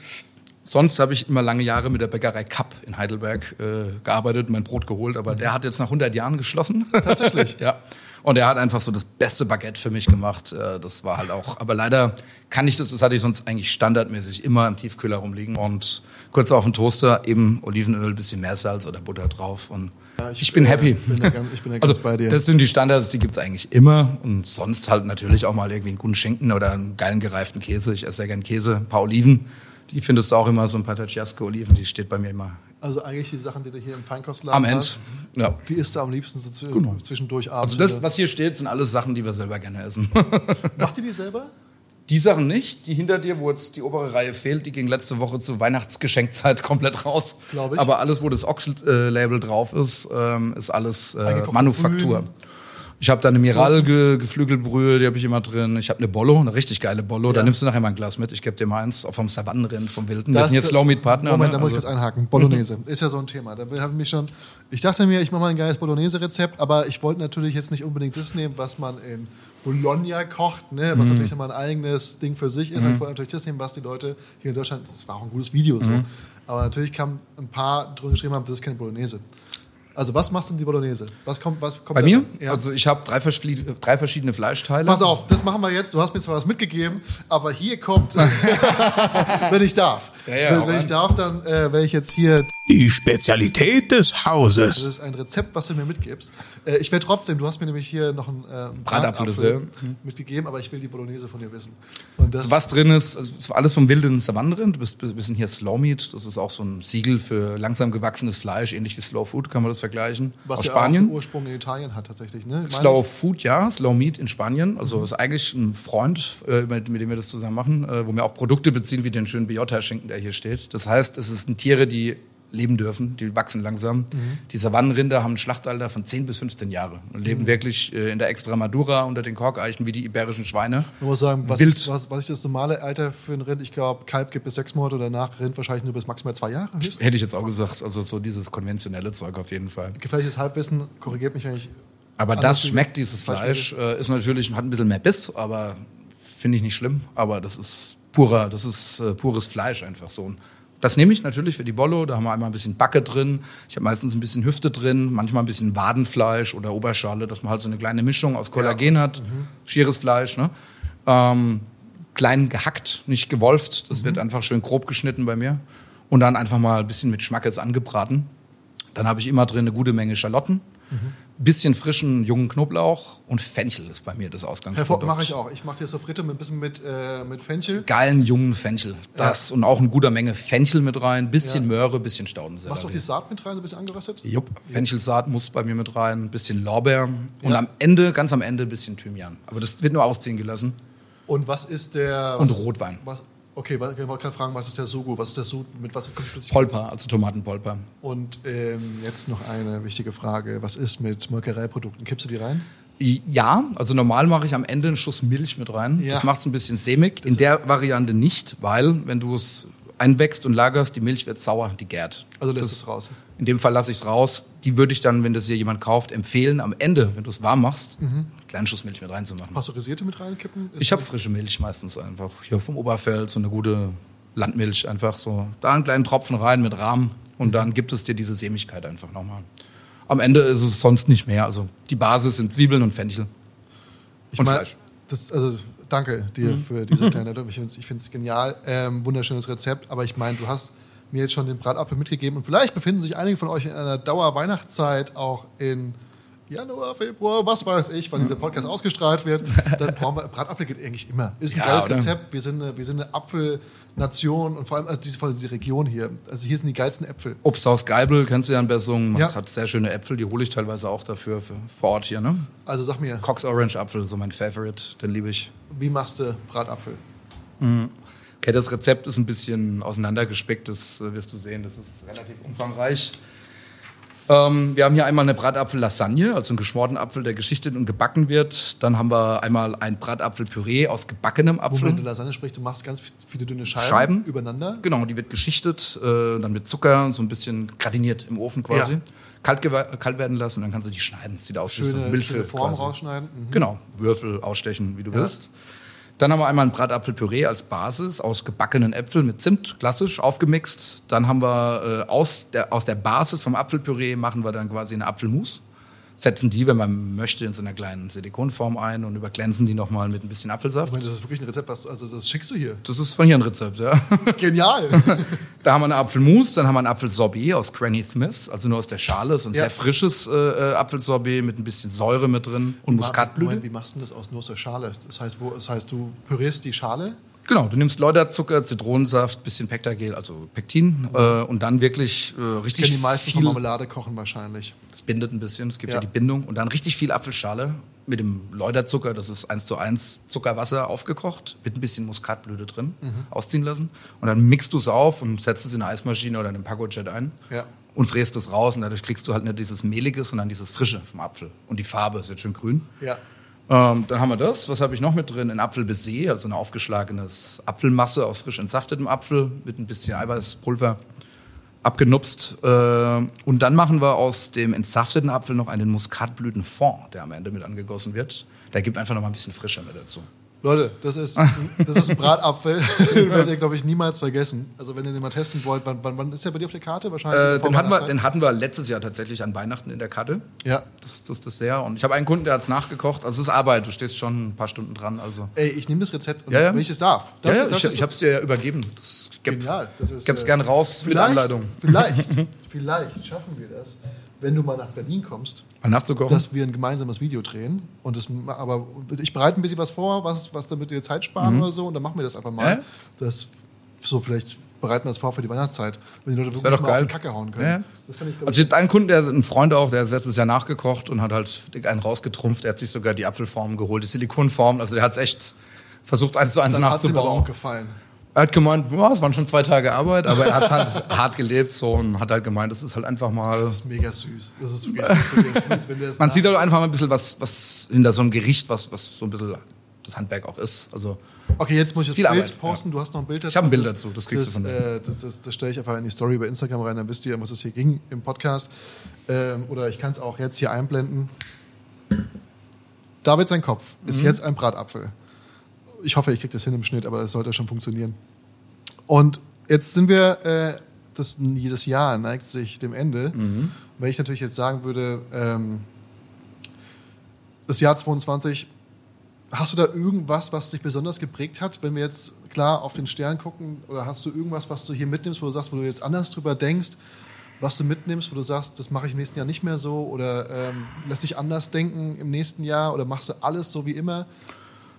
Sonst habe ich immer lange Jahre mit der Bäckerei Kapp in Heidelberg äh, gearbeitet, mein Brot geholt, aber der hat jetzt nach 100 Jahren geschlossen. Tatsächlich? ja. Und er hat einfach so das beste Baguette für mich gemacht. Äh, Das war halt auch, aber leider kann ich das, das hatte ich sonst eigentlich standardmäßig immer im Tiefkühler rumliegen und kurz auf den Toaster, eben Olivenöl, bisschen Meersalz oder Butter drauf und Ja, ich, bin äh, happy. Bin da ganz, ich bin da Also ganz bei dir. das sind die Standards, die gibt's eigentlich immer. Und sonst halt natürlich auch mal irgendwie einen guten Schinken oder einen geilen gereiften Käse. Ich esse sehr gern Käse, ein paar Oliven. Die findest du auch immer, so ein paar Tagliasco-Oliven, die steht bei mir immer also eigentlich die Sachen, die du hier im Feinkostladen am Ende. hast, Ja. die isst du am liebsten so zw- Genau. zwischendurch abends. Also das, was hier steht, sind alles Sachen, die wir selber gerne essen. Macht ihr die selber? Die Sachen nicht, die hinter dir, wo jetzt die obere Reihe fehlt, die ging letzte Woche zur Weihnachtsgeschenkzeit komplett raus. Glaub ich. Aber alles, wo das Oxel-Label drauf ist, ähm, ist alles äh, Manufaktur. Brühen. Ich habe da eine Miral-Geflügelbrühe, die habe ich immer drin. Ich habe eine Bollo, eine richtig geile Bollo. Da Ja. nimmst du nachher mal ein Glas mit. Ich gebe dir mal eins, vom Savannenrind, vom Wilden. Wir Das- sind jetzt Slow Meat Partner. Moment, ne? da muss ich Also- kurz einhaken. Bolognese ist ja so ein Thema. Da habe ich mich schon. Ich dachte mir, ich mache mal ein geiles Bolognese-Rezept, aber ich wollte natürlich jetzt nicht unbedingt das nehmen, was man in Bologna kocht, ne? Mhm. was natürlich nochmal ein eigenes Ding für sich ist. Und ich wollte natürlich das nehmen, was die Leute hier in Deutschland. Das war auch ein gutes Video so. Mhm. Aber natürlich kam ein paar drüber geschrieben haben, das ist keine Bolognese. Also was machst du in die Bolognese? Was kommt, was kommt Bei mir? Ja. Also ich habe drei, verschli- drei verschiedene Fleischteile. Pass auf, das machen wir jetzt. Du hast mir zwar was mitgegeben, aber hier kommt, wenn ich darf. Ja, ja, wenn wenn ich darf, dann äh, werde ich jetzt hier Die Spezialität des Hauses. Das ist ein Rezept, was du mir mitgibst. Äh, ich werde trotzdem, du hast mir nämlich hier noch einen, äh, einen Bratapfel, Bratapfel mitgegeben, aber ich will die Bolognese von dir wissen. Und das, Also was drin ist, also alles vom wilden Savannenrind. Du bist, wir sind hier Slow Meat. Das ist auch so ein Siegel für langsam gewachsenes Fleisch, ähnlich wie Slow Food, kann man das vergleichen. was Aus ja Spanien. auch Ursprung in Italien hat tatsächlich. Ne? Slow. Food, ja, Slow Meat in Spanien. Also Mhm. ist eigentlich ein Freund, äh, mit, mit dem wir das zusammen machen, äh, wo wir auch Produkte beziehen, wie den schönen Biota-Schinken, der hier steht. Das heißt, es sind Tiere, die leben dürfen. Die wachsen langsam. Die Savannenrinder haben ein Schlachtalter von 10 bis 15 Jahre und leben wirklich äh, in der Extremadura unter den Korkeichen wie die iberischen Schweine. Man muss sagen, was, Wild. ist, was, was das normale Alter für ein Rind? Ich glaube, Kalb gibt bis sechs Monate, danach Rind wahrscheinlich nur bis maximal zwei Jahre. höchstens. Hätte ich jetzt auch gesagt, also so dieses konventionelle Zeug auf jeden Fall. Gefährliches Halbwissen, korrigiert mich, wenn ich. Aber das schmeckt, dieses falsch Fleisch, äh, ist natürlich, hat ein bisschen mehr Biss, aber finde ich nicht schlimm. Aber das ist purer, das ist äh, pures Fleisch einfach so. Und das nehme ich natürlich für die Bollo. Da haben wir einmal ein bisschen Backe drin. Ich habe meistens ein bisschen Hüfte drin, manchmal ein bisschen Wadenfleisch oder Oberschale, dass man halt so eine kleine Mischung aus Kollagen Ja, hat. Schieres Fleisch, ne? Ähm, klein gehackt, nicht gewolft. Das wird einfach schön grob geschnitten bei mir. Und dann einfach mal ein bisschen mit Schmackes angebraten. Dann habe ich immer drin eine gute Menge Schalotten, bisschen frischen jungen Knoblauch und Fenchel ist bei mir das Ausgangsprodukt. mache ich auch. Ich mache dir so Fritte mit ein bisschen mit, äh, mit Fenchel. Geilen jungen Fenchel. Das und auch eine gute Menge Fenchel mit rein, bisschen Ja. Möhre, bisschen Machst du auch die Staudensellerie. Saat mit rein, so ein bisschen angeröstet? Jupp, Fenchelsaat muss bei mir mit rein, bisschen Lorbeer und Ja. am Ende, ganz am Ende, bisschen Thymian. Aber das wird nur ausziehen gelassen. Und was ist der. Und was ist- Rotwein. Was, okay, was- ich wollte gerade fragen, was ist der Sugo? Was ist der Sugo? Mit was kommt Flüssigkeit? Polper, also Tomatenpolper. Und ähm, jetzt noch eine wichtige Frage. Was ist mit Molkereiprodukten? Kippst du die rein? Ja, also normal mache ich am Ende einen Schuss Milch mit rein. Ja. Das macht es ein bisschen sämig. In der Variante nicht, weil wenn du es einwächst und lagerst, die Milch wird sauer, die gärt. Also lässt Das- es raus. In dem Fall lasse ich es raus. Die würde ich dann, wenn das hier jemand kauft, empfehlen, am Ende, wenn du es warm machst, einen kleinen Schuss Milch mit reinzumachen. Pasteurisierte mit reinkippen? Ist Ich habe frische Milch meistens einfach. Hier vom Oberfeld, so eine gute Landmilch einfach so. Da einen kleinen Tropfen rein mit Rahmen und dann gibt es dir diese Sämigkeit einfach nochmal. Am Ende ist es sonst nicht mehr. Also die Basis sind Zwiebeln und Fenchel. Ich Und mein, Fleisch. Das, also, danke dir Mhm. für diese kleine Erinnerung. Ich finde es genial. Ähm, wunderschönes Rezept. Aber ich meine, du hast mir jetzt schon den Bratapfel mitgegeben. Und vielleicht befinden sich einige von euch in einer Dauerweihnachtszeit auch in Januar, Februar, was weiß ich, wann dieser Podcast ausgestrahlt wird. Dann brauchen wir, Bratapfel geht eigentlich immer. Ist ein Ja, geiles oder? Rezept. Wir sind, eine, wir sind eine Apfelnation und vor allem also diese, vor allem diese Region hier. Also hier sind die geilsten Äpfel. Obsthaus Geibel, kennst du ja in Bessungen, Ja. hat sehr schöne Äpfel, die hole ich teilweise auch dafür für, vor Ort hier. Ne? Also sag mir, Cox Orange Apfel, so mein Favorite, den liebe ich. wie machst du Bratapfel? Okay, das Rezept ist ein bisschen auseinandergespickt, das äh, wirst du sehen, das ist relativ umfangreich. Ähm, wir haben hier einmal eine Bratapfel-Lasagne, also einen geschmorten Apfel, der geschichtet und gebacken wird. Dann haben wir einmal ein Bratapfel-Püree aus gebackenem Apfel. Moment, du Lasagne sprichst, du machst ganz viele dünne Scheiben, Scheiben. übereinander. Genau, die wird geschichtet, äh, dann mit Zucker, so ein bisschen gratiniert im Ofen quasi. Ja. Kalt, kalt werden lassen und dann kannst du die schneiden. Das sieht aus wie so Milchfilm schöne Form quasi. rausschneiden. Mhm. Genau, Würfel ausstechen, wie du Ja. willst. Dann haben wir einmal ein Bratapfelpüree als Basis aus gebackenen Äpfeln mit Zimt, klassisch aufgemixt. Dann haben wir äh, aus, der, aus der Basis vom Apfelpüree machen wir dann quasi eine Apfelmus. Setzen die, wenn man möchte, in so einer kleinen Silikonform ein und überglänzen die nochmal mit ein bisschen Apfelsaft. Das ist wirklich ein Rezept, was, also das schickst du hier. Das ist von hier ein Rezept, ja. Genial. Da haben wir eine Apfelmus, dann haben wir ein Apfelsorbet aus Granny Smith, also nur aus der Schale, so ein Ja. sehr frisches äh, äh, Apfelsorbet mit ein bisschen Säure mit drin und Muskatblüte. Wie machst du das aus nur aus der Schale? Das heißt, wo, das heißt, du pürierst die Schale? Genau, du nimmst Läuterzucker, Zitronensaft, bisschen Pektagel, also Pektin äh, und dann wirklich äh, Ich richtig kenne die meisten viel, von Marmelade kochen wahrscheinlich. das bindet ein bisschen, es gibt ja. Ja. die Bindung und dann richtig viel Apfelschale mit dem Läuterzucker, das ist eins zu eins Zuckerwasser aufgekocht, mit ein bisschen Muskatblüte drin, Mhm. ausziehen lassen und dann mixt du es auf und setzt es in eine Eismaschine oder in einen Pacojet ein Ja. und fräst es raus und dadurch kriegst du halt nicht dieses mehlige, sondern dieses frische vom Apfel und die Farbe ist jetzt schön grün. Ja. Ähm, dann haben wir das. Was habe ich noch mit drin? Ein Apfelbaiser, also eine aufgeschlagenes Apfelmasse aus frisch entsaftetem Apfel mit ein bisschen Eiweißpulver abgenupst. Äh, und dann machen wir aus dem entsafteten Apfel noch einen Muskatblütenfond, der am Ende mit angegossen wird. Der gibt einfach noch mal ein bisschen Frische mit dazu. Leute, das ist, das ist ein Bratapfel. den werdet ihr, glaube ich, niemals vergessen. Also wenn ihr den mal testen wollt, wann, wann, wann ist der bei dir auf der Karte? Wahrscheinlich Äh, den, hatten wir, den hatten wir letztes Jahr tatsächlich an Weihnachten in der Karte. Ja. Das, das Dessert. Und ich habe einen Kunden, der hat es nachgekocht. Also es ist Arbeit. Du stehst schon ein paar Stunden dran. Also. Ey, ich nehme das Rezept, und Ja, ja. wenn ich es darf. Ja, Darf- ja, darf ich, das- ich habe es dir ja übergeben. Das gib, Genial. Das ist, gib's äh, gern raus mit vielleicht, Anleitung. Vielleicht, vielleicht schaffen wir das, wenn du mal nach Berlin kommst, Mal nachzukochen. dass wir ein gemeinsames Video drehen. Und das, aber ich bereite ein bisschen was vor, was, was damit wir Zeit sparen oder so. Und dann machen wir das einfach mal. Mhm. Ja. Das, so vielleicht bereiten wir das vor für die Weihnachtszeit. Wenn die Leute wär wirklich doch mal auf geil. die Kacke hauen können. Ja. Das ich, Also jetzt einen Kunden, der ein Freund auch, der hat letztes Jahr nachgekocht und hat halt einen rausgetrumpft. Er hat sich sogar die Apfelform geholt, die Silikonform. Also der hat es echt versucht, eins zu eins dann hat es ihm aber auch nachzubauen. gefallen. Er hat gemeint, ja, es waren schon zwei Tage Arbeit, aber er hat halt hart gelebt so und hat halt gemeint, das ist halt einfach mal. Das ist mega süß. Das ist wirklich, wenn das Man sieht halt einfach mal ein bisschen was, was hinter so einem Gericht, was, was so ein bisschen das Handwerk auch ist. Also Okay, jetzt muss ich das Bild Arbeit, posten. Du hast noch ein Bild dazu. Ich habe ein Bild dazu, das kriegst das, du von mir. Äh, das, das, das stelle ich einfach in die Story bei Instagram rein, dann wisst ihr, um was es hier ging im Podcast. Ähm, oder ich kann es auch jetzt hier einblenden. David sein Kopf ist Mhm. jetzt ein Bratapfel. Ich hoffe, ich kriege das hin im Schnitt, aber das sollte schon funktionieren. Und jetzt sind wir, äh, das, das Jahr neigt sich dem Ende. Mhm. Wenn ich natürlich jetzt sagen würde, ähm, das Jahr 22, hast du da irgendwas, was dich besonders geprägt hat, wenn wir jetzt klar auf den Stern gucken? Oder hast du irgendwas, was du hier mitnimmst, wo du sagst, wo du jetzt anders drüber denkst, was du mitnimmst, wo du sagst, das mache ich im nächsten Jahr nicht mehr so? Oder ähm, lässt dich anders denken im nächsten Jahr? Oder machst du alles so wie immer?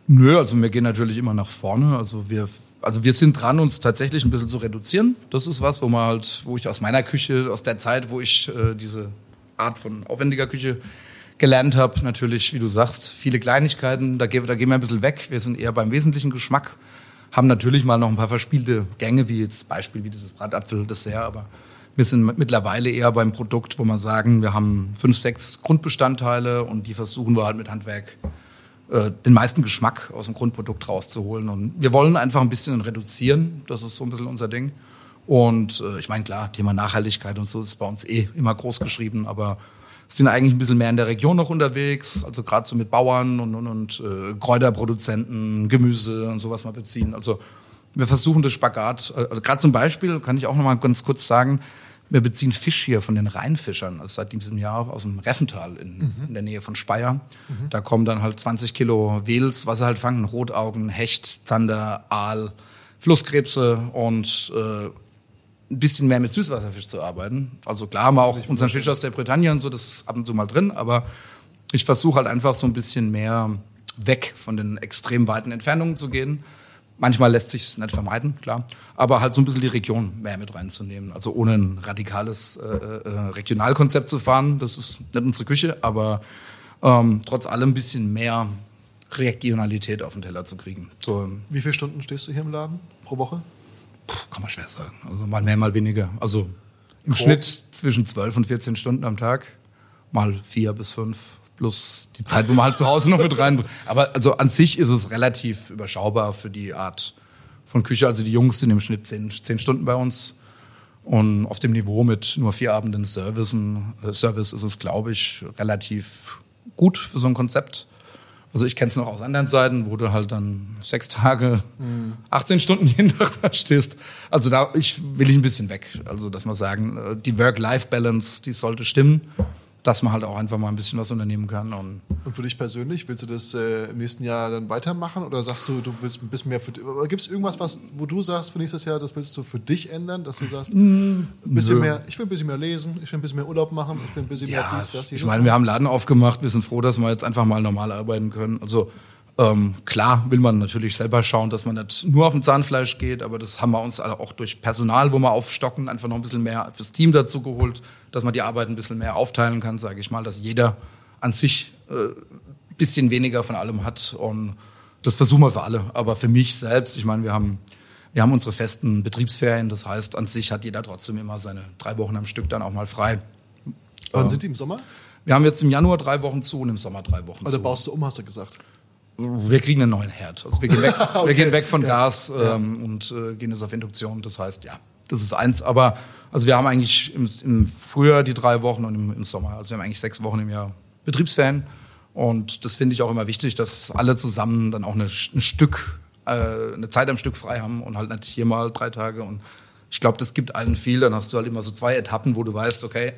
Nö, also wir gehen natürlich immer nach vorne. Also wir, also wir sind dran, uns tatsächlich ein bisschen zu reduzieren. Das ist was, wo man halt, wo ich aus meiner Küche, aus der Zeit, wo ich äh, diese Art von aufwendiger Küche gelernt habe, natürlich, wie du sagst, viele Kleinigkeiten. Da, gehen- da gehen wir ein bisschen weg. Wir sind eher beim wesentlichen Geschmack. Haben natürlich mal noch ein paar verspielte Gänge, wie jetzt Beispiel wie dieses Bratapfel-Dessert, aber wir sind mittlerweile eher beim Produkt, wo wir sagen, wir haben fünf, sechs Grundbestandteile und die versuchen wir halt mit Handwerk äh, den meisten Geschmack aus dem Grundprodukt rauszuholen. Und wir wollen einfach ein bisschen reduzieren. Das ist so ein bisschen unser Ding. Und äh, ich meine, klar, Thema Nachhaltigkeit und so ist bei uns eh immer groß geschrieben, aber sind eigentlich ein bisschen mehr in der Region noch unterwegs, also gerade so mit Bauern und, und, und äh, Kräuterproduzenten, Gemüse und sowas mal beziehen. Also wir versuchen das Spagat, äh, also gerade zum Beispiel, kann ich auch noch mal ganz kurz sagen, wir beziehen Fisch hier von den Rheinfischern, also seit diesem Jahr aus dem Reffental in, in der Nähe von Speyer. Da kommen dann halt 20 Kilo Wels, was sie halt fangen, Rotaugen, Hecht, Zander, Aal, Flusskrebse und äh, ein bisschen mehr mit Süßwasserfisch zu arbeiten. Also klar haben wir auch unseren Fisch aus der Bretagne und so, das ab und zu mal drin, aber ich versuche halt einfach so ein bisschen mehr weg von den extrem weiten Entfernungen zu gehen. Manchmal lässt sich nicht vermeiden, klar, aber halt so ein bisschen die Region mehr mit reinzunehmen. Also ohne ein radikales äh, äh, Regionalkonzept zu fahren, das ist nicht unsere Küche, aber ähm, trotz allem ein bisschen mehr Regionalität auf den Teller zu kriegen. So, Wie viele Stunden stehst du hier im Laden pro Woche? kann man schwer sagen. Also mal mehr, mal weniger. Also im Grob. Schnitt zwischen 12 und 14 Stunden am Tag. Mal vier bis fünf. Plus die Zeit, wo man halt zu Hause noch mit rein. Aber also an sich ist es relativ überschaubar für die Art von Küche. Also die Jungs sind im Schnitt zehn, zehn Stunden bei uns. Und auf dem Niveau mit nur vier Abenden Servicen, äh, Service ist es, glaube ich, relativ gut für so ein Konzept. Also ich kenne es noch aus anderen Seiten, wo du halt dann sechs Tage, 18 Stunden jeden Tag da stehst. Also da ich, will ich ein bisschen weg. Also dass man sagen, äh, die Work-Life-Balance, die sollte stimmen, dass man halt auch einfach mal ein bisschen was unternehmen kann. Und Und für dich persönlich, willst du das äh, im nächsten Jahr dann weitermachen oder sagst du, du willst ein bisschen mehr für Gibt es irgendwas, was, wo du sagst für nächstes Jahr, das willst du für dich ändern, dass du sagst, ein bisschen mehr, ich will ein bisschen mehr lesen, ich will ein bisschen mehr Urlaub machen, ich will ein bisschen mehr ja, dies, das, ich jenes. meine, wir haben einen Laden aufgemacht, wir sind froh, dass wir jetzt einfach mal normal arbeiten können. Also ähm, klar will man natürlich selber schauen, dass man nicht nur auf dem Zahnfleisch geht, aber das haben wir uns alle auch durch Personal, wo wir aufstocken, einfach noch ein bisschen mehr fürs Team dazu geholt, dass man die Arbeit ein bisschen mehr aufteilen kann, sage ich mal, dass jeder an sich äh, ein bisschen weniger von allem hat und das versuchen wir für alle. Aber für mich selbst, ich meine, wir haben wir haben unsere festen Betriebsferien, das heißt, an sich hat jeder trotzdem immer seine drei Wochen am Stück dann auch mal frei. Wann sind die im Sommer? Wir haben jetzt im Januar drei Wochen zu und im Sommer drei Wochen Also zu. baust du um, hast du gesagt. Wir kriegen einen neuen Herd. Also wir gehen weg, Okay. wir gehen weg von Gas ähm, und äh, gehen jetzt auf Induktion. Das heißt, ja, das ist eins. Aber also wir haben eigentlich im, im Frühjahr die drei Wochen und im, im Sommer. Also wir haben eigentlich sechs Wochen im Jahr Betriebsferien. Und das finde ich auch immer wichtig, dass alle zusammen dann auch eine, ein Stück, äh, eine Zeit am Stück frei haben und halt nicht hier mal drei Tage. Und ich glaube, das gibt allen viel. Dann hast du halt immer so zwei Etappen, wo du weißt, okay,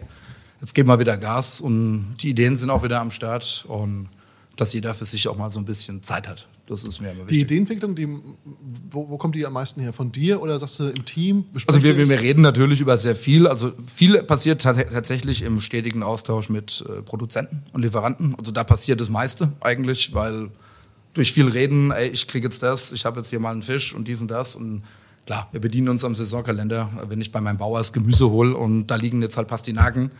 jetzt geben wir wieder Gas und die Ideen sind auch wieder am Start und dass jeder für sich auch mal so ein bisschen Zeit hat. Das ist mir immer Die wichtig. Ideenentwicklung, die, wo, wo kommt die am meisten her? Von dir oder sagst du im Team? Also wir, wir, wir reden natürlich über sehr viel. Also viel passiert tat- tatsächlich im stetigen Austausch mit äh, Produzenten und Lieferanten. Also da passiert das meiste eigentlich, weil durch viel Reden, ey, ich kriege jetzt das, ich habe jetzt hier mal einen Fisch und dies und das und klar, wir bedienen uns am Saisonkalender. Wenn ich bei meinem Bauer das Gemüse hole und da liegen jetzt halt Pastinaken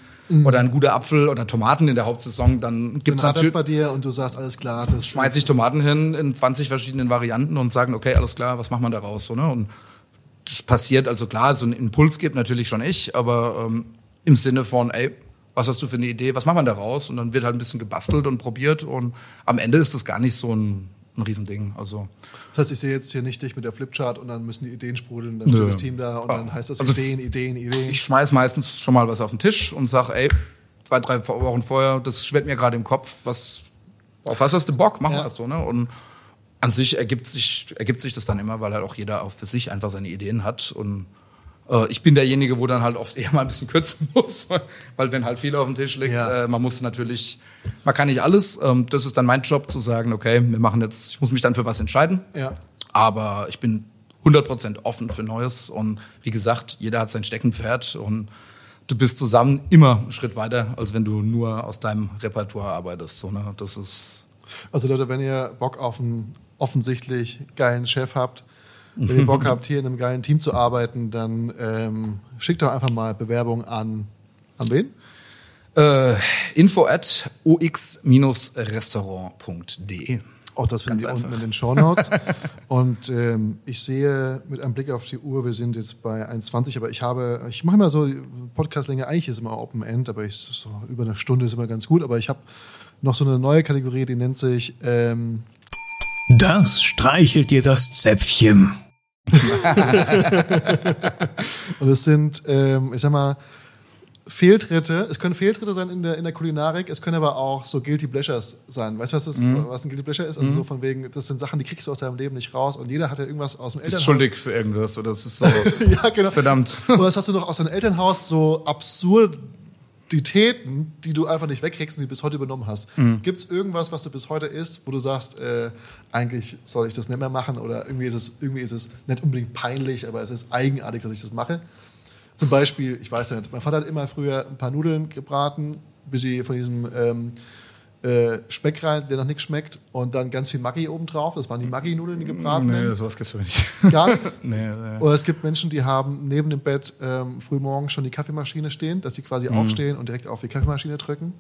oder ein guter Apfel oder Tomaten in der Hauptsaison, dann gibt's Dann natürlich bei dir und du sagst, alles klar, das schmeiße ich Tomaten hin in 20 verschiedenen Varianten und sagen, okay, alles klar, was macht man daraus? So, ne? Und das passiert, also klar, so einen Impuls gibt natürlich schon ich, aber ähm, im Sinne von, ey, was hast du für eine Idee, was macht man daraus? Und dann wird halt ein bisschen gebastelt und probiert und am Ende ist das gar nicht so ein, ein Riesending. Also Das heißt, ich sehe jetzt hier nicht dich mit der Flipchart und dann müssen die Ideen sprudeln, dann steht das Team da und dann heißt das Also- Ideen, Ideen, Ideen. ich schmeiß meistens schon mal was auf den Tisch und sag, ey, zwei, drei Wochen vorher, das schwirrt mir gerade im Kopf, was, auf was hast du Bock? Machen Ja. wir das so, ne? Und an sich ergibt sich, ergibt sich das dann immer, weil halt auch jeder auch für sich einfach seine Ideen hat und ich bin derjenige, wo dann halt oft eher mal ein bisschen kürzen muss, weil wenn halt viel auf dem Tisch liegt, Ja. äh, man muss natürlich, man kann nicht alles. Ähm, das ist dann mein Job zu sagen, okay, wir machen jetzt, ich muss mich dann für was entscheiden. ja. Aber ich bin 100% offen für Neues und wie gesagt, jeder hat sein Steckenpferd und du bist zusammen immer einen Schritt weiter, als wenn du nur aus deinem Repertoire arbeitest. So, ne? Das ist Also Leute, wenn ihr Bock auf einen offensichtlich geilen Chef habt, wenn ihr Bock habt, hier in einem geilen Team zu arbeiten, dann ähm, schickt doch einfach mal Bewerbung an, an wen? äh, info at ox-restaurant.de. Auch das finden Ganz Sie unten in den Show Notes. Und ähm, ich sehe mit einem Blick auf die Uhr, wir sind jetzt bei 1,20, aber ich habe, ich mache immer so, die Podcastlänge eigentlich ist immer Open End, aber ich, so über eine Stunde ist immer ganz gut. Aber ich habe noch so eine neue Kategorie, die nennt sich ähm, Das streichelt dir das Zäpfchen. Und es sind, ähm, ich sag mal, Fehltritte. Es können Fehltritte sein in der, in der Kulinarik, es können aber auch so Guilty Pleasures sein. Weißt du, was, das, Mhm. was ein Guilty Pleasure ist? Also so von wegen, das sind Sachen, die kriegst du aus deinem Leben nicht raus und jeder hat ja irgendwas aus dem Elternhaus. schuldig für irgendwas oder das ist so. ja, genau. Verdammt. Oder was hast du noch aus deinem Elternhaus so Absurditäten, die du einfach nicht wegkriegst und die du bis heute übernommen hast? Mhm. Gibt es irgendwas, was du bis heute isst, wo du sagst, äh, eigentlich soll ich das nicht mehr machen oder irgendwie ist es irgendwie ist es nicht unbedingt peinlich, aber es ist eigenartig, dass ich das mache? Zum Beispiel, ich weiß nicht, mein Vater hat immer früher ein paar Nudeln gebraten, bis sie von diesem ähm, äh, Speck rein, der noch nichts schmeckt, und dann ganz viel Maggi obendrauf. Das waren die Maggi-Nudeln, die gebraten nee, sowas gibt's für mich. Gar nichts. nee, nee. Oder es gibt Menschen, die haben neben dem Bett ähm, frühmorgens schon die Kaffeemaschine stehen, dass sie quasi Mhm. aufstehen und direkt auf die Kaffeemaschine drücken.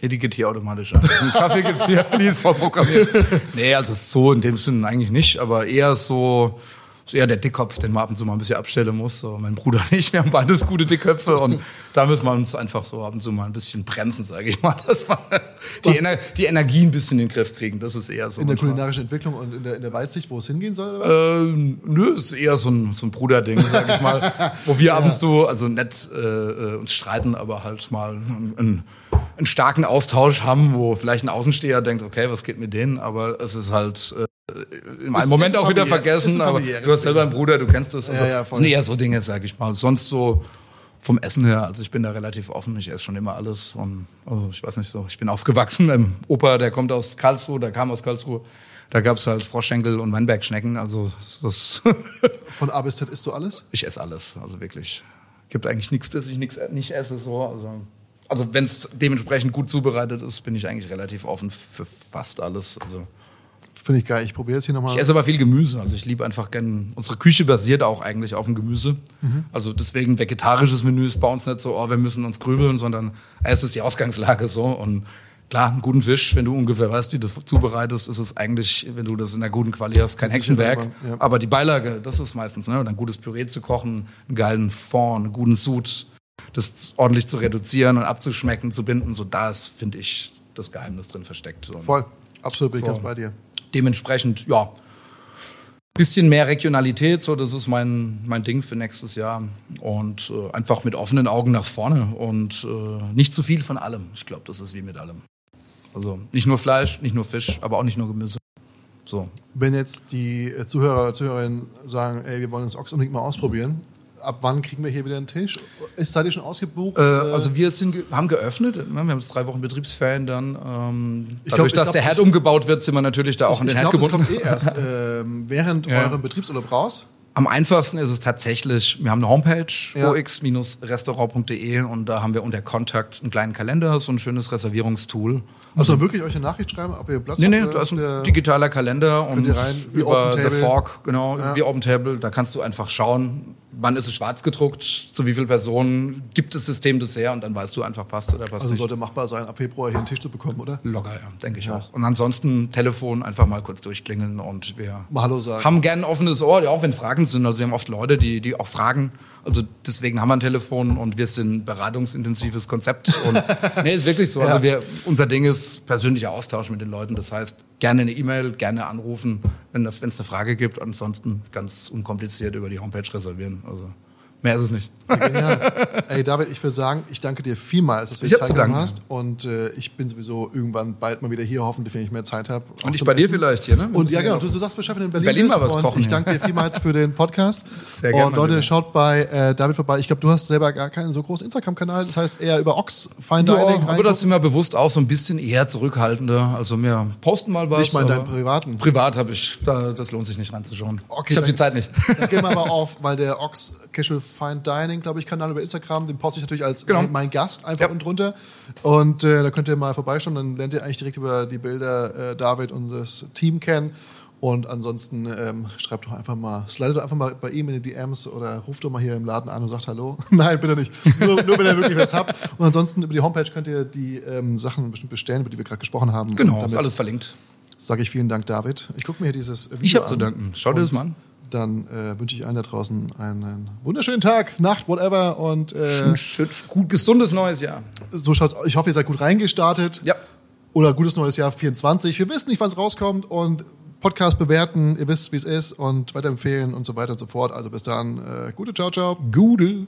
Hier, die geht hier automatisch an. Einen Kaffee gibt's hier, die ist vorprogrammiert. Nee, also so in dem Sinne eigentlich nicht, aber eher so, ist eher der Dickkopf, den man ab und zu mal ein bisschen abstellen muss. So, mein Bruder und ich, wir haben beides gute Dickköpfe und da müssen wir uns einfach so ab und zu mal ein bisschen bremsen, sage ich mal, dass wir die, Ener die Energie ein bisschen in den Griff kriegen. Das ist eher so. In der kulinarischen Entwicklung und in der, in der Weitsicht, wo es hingehen soll, oder was? Ähm, nö, ist eher so ein, so ein Bruderding, sag ich mal, wo wir ab und zu, also nicht äh, äh, uns streiten, aber halt mal einen, einen, einen starken Austausch haben, wo vielleicht ein Außensteher denkt, okay, was geht mit denen, aber es ist halt äh, in Ist- Moment ist auch wieder vergessen, aber du hast selber einen Bruder, du kennst das. Also, Ja, ja, voll. sind eher so Dinge, sag ich mal. Sonst so vom Essen her, also ich bin da relativ offen, ich esse schon immer alles und also ich weiß nicht so, ich bin aufgewachsen, mein Opa, der kommt aus Karlsruhe, der kam aus Karlsruhe, da gab's halt Froschschenkel und Weinbergschnecken, also das, Von A bis Z isst du alles? ich esse alles, also wirklich. Gibt eigentlich nichts, dass ich nichts nicht esse, so, also also wenn es dementsprechend gut zubereitet ist, bin ich eigentlich relativ offen für fast alles. Also Finde ich geil. Ich probiere jetzt hier nochmal. ich esse aber viel Gemüse. Also ich liebe einfach gern. Unsere Küche basiert auch eigentlich auf dem Gemüse. Also deswegen vegetarisches Menü ist bei uns nicht so, oh, wir müssen uns grübeln, sondern es ist die Ausgangslage so. Und klar, einen guten Fisch, wenn du ungefähr weißt, wie du das zubereitest, ist es eigentlich, wenn du das in einer guten Quali hast, kein Hexenwerk. Ja. Aber die Beilage, das ist meistens, ne? Oder ein gutes Püree zu kochen, einen geilen Fond, einen guten Sud, das ordentlich zu reduzieren und abzuschmecken, zu binden, so da ist, finde ich, das Geheimnis drin versteckt. Und Voll. Absolut bin ich So. ganz bei dir. Dementsprechend, ja, bisschen mehr Regionalität, so das ist mein, mein Ding für nächstes Jahr. Und äh, einfach mit offenen Augen nach vorne und äh, nicht zu viel von allem. Ich glaube, das ist wie mit allem. Also nicht nur Fleisch, nicht nur Fisch, aber auch nicht nur Gemüse. So. Wenn jetzt die äh, Zuhörer oder Zuhörerinnen sagen, ey, wir wollen das Ochs unbedingt mal ausprobieren, ab wann kriegen wir hier wieder einen Tisch? Ist seid ihr schon ausgebucht? Äh, also wir sind, haben geöffnet, ne? wir haben jetzt drei Wochen Betriebsferien dann. Ähm, Ich dadurch, glaub- ich dass glaub, der Herd ich- umgebaut wird, sind wir natürlich da auch an ich den Herd glaube, das gebunden. kommt eh erst ähm, während Ja. eurem Betriebsurlaub raus. Am einfachsten ist es tatsächlich, wir haben eine Homepage, Ja. ox-restaurant.de und da haben wir unter Kontakt einen kleinen Kalender, so ein schönes Reservierungstool. Muss man wirklich euch eine Nachricht schreiben, ob ihr Platz Nee, nee, habt? oder da ist ein digitaler Kalender und rein, über The. Fork, genau, wie Open Table, da kannst du einfach schauen, wann ist es schwarz gedruckt, zu wie vielen Personen gibt das System das her und dann weißt du einfach, passt oder passt Also nicht. sollte machbar sein, ab Februar hier einen Tisch zu bekommen, oder? Locker, ja, denke ich auch. Und ansonsten Telefon einfach mal kurz durchklingeln und wir Mal Hallo sagen. haben gern ein offenes Ohr, ja, auch wenn Fragen sind. Also wir haben oft Leute, die, die auch fragen. Also deswegen haben wir ein Telefon und wir sind ein beratungsintensives Konzept. Und nee, ist wirklich so. Also wir, unser Ding ist persönlicher Austausch mit den Leuten. Das heißt, gerne eine E-Mail, gerne anrufen, wenn es eine Frage gibt. Ansonsten ganz unkompliziert über die Homepage reservieren. Also mehr ist es nicht. Genial. Ey, David, ich will sagen, ich danke dir vielmals, dass du Ich die Zeit genommen hast. Und äh, ich bin sowieso irgendwann bald mal wieder hier, hoffentlich, wenn ich mehr Zeit habe. Und ich bei dir vielleicht hier, ne? Und ja, genau. Du, du sagst Bescheid, wenn du in Berlin, Berlin bist. mal was und kochen ich danke dir vielmals für den Podcast. Sehr gerne, Und Leute, Lieber. schaut bei äh, David vorbei. Ich glaube, du hast selber gar keinen so großen Instagram-Kanal. Das heißt, eher über Ox Fine Dining Ja, aber das sind wir bewusst auch so ein bisschen eher zurückhaltender. Also wir posten mal was. Nicht mal in aber deinem privaten. Privat habe ich, da, das lohnt sich nicht reinzuschauen. Okay, ich habe die Zeit nicht. Dann gehen wir aber auf, weil der Ox Casual Fine Dining, glaube ich, Kanal über Instagram, den poste ich natürlich als Genau. mein, mein Gast einfach Ja. unten drunter. Und äh, da könnt ihr mal vorbeischauen, dann lernt ihr eigentlich direkt über die Bilder äh, David und das Team kennen. Und ansonsten ähm, schreibt doch einfach mal, slidet doch einfach mal bei ihm in die DMs oder ruft doch mal hier im Laden an und sagt Hallo. Nein, bitte nicht. Nur, nur wenn ihr wirklich was habt. Und ansonsten über die Homepage könnt ihr die ähm, Sachen bestimmt bestellen, über die wir gerade gesprochen haben. Genau, Und ist alles verlinkt. sage ich vielen Dank, David. Ich gucke mir hier dieses Video Ich habe zu an. danken. Schau dir das Und mal an. Dann äh, wünsche ich allen da draußen einen wunderschönen Tag, Nacht, whatever. Und äh, schön- gut gesundes neues Jahr. so schaut's aus. Ich hoffe, ihr seid gut reingestartet. Ja. Oder gutes neues Jahr 24. Wir wissen nicht, wann es rauskommt. Und Podcast bewerten, ihr wisst, wie es ist. Und weiterempfehlen und so weiter und so fort. Also bis dann. Äh, gute Ciao, ciao. Gute.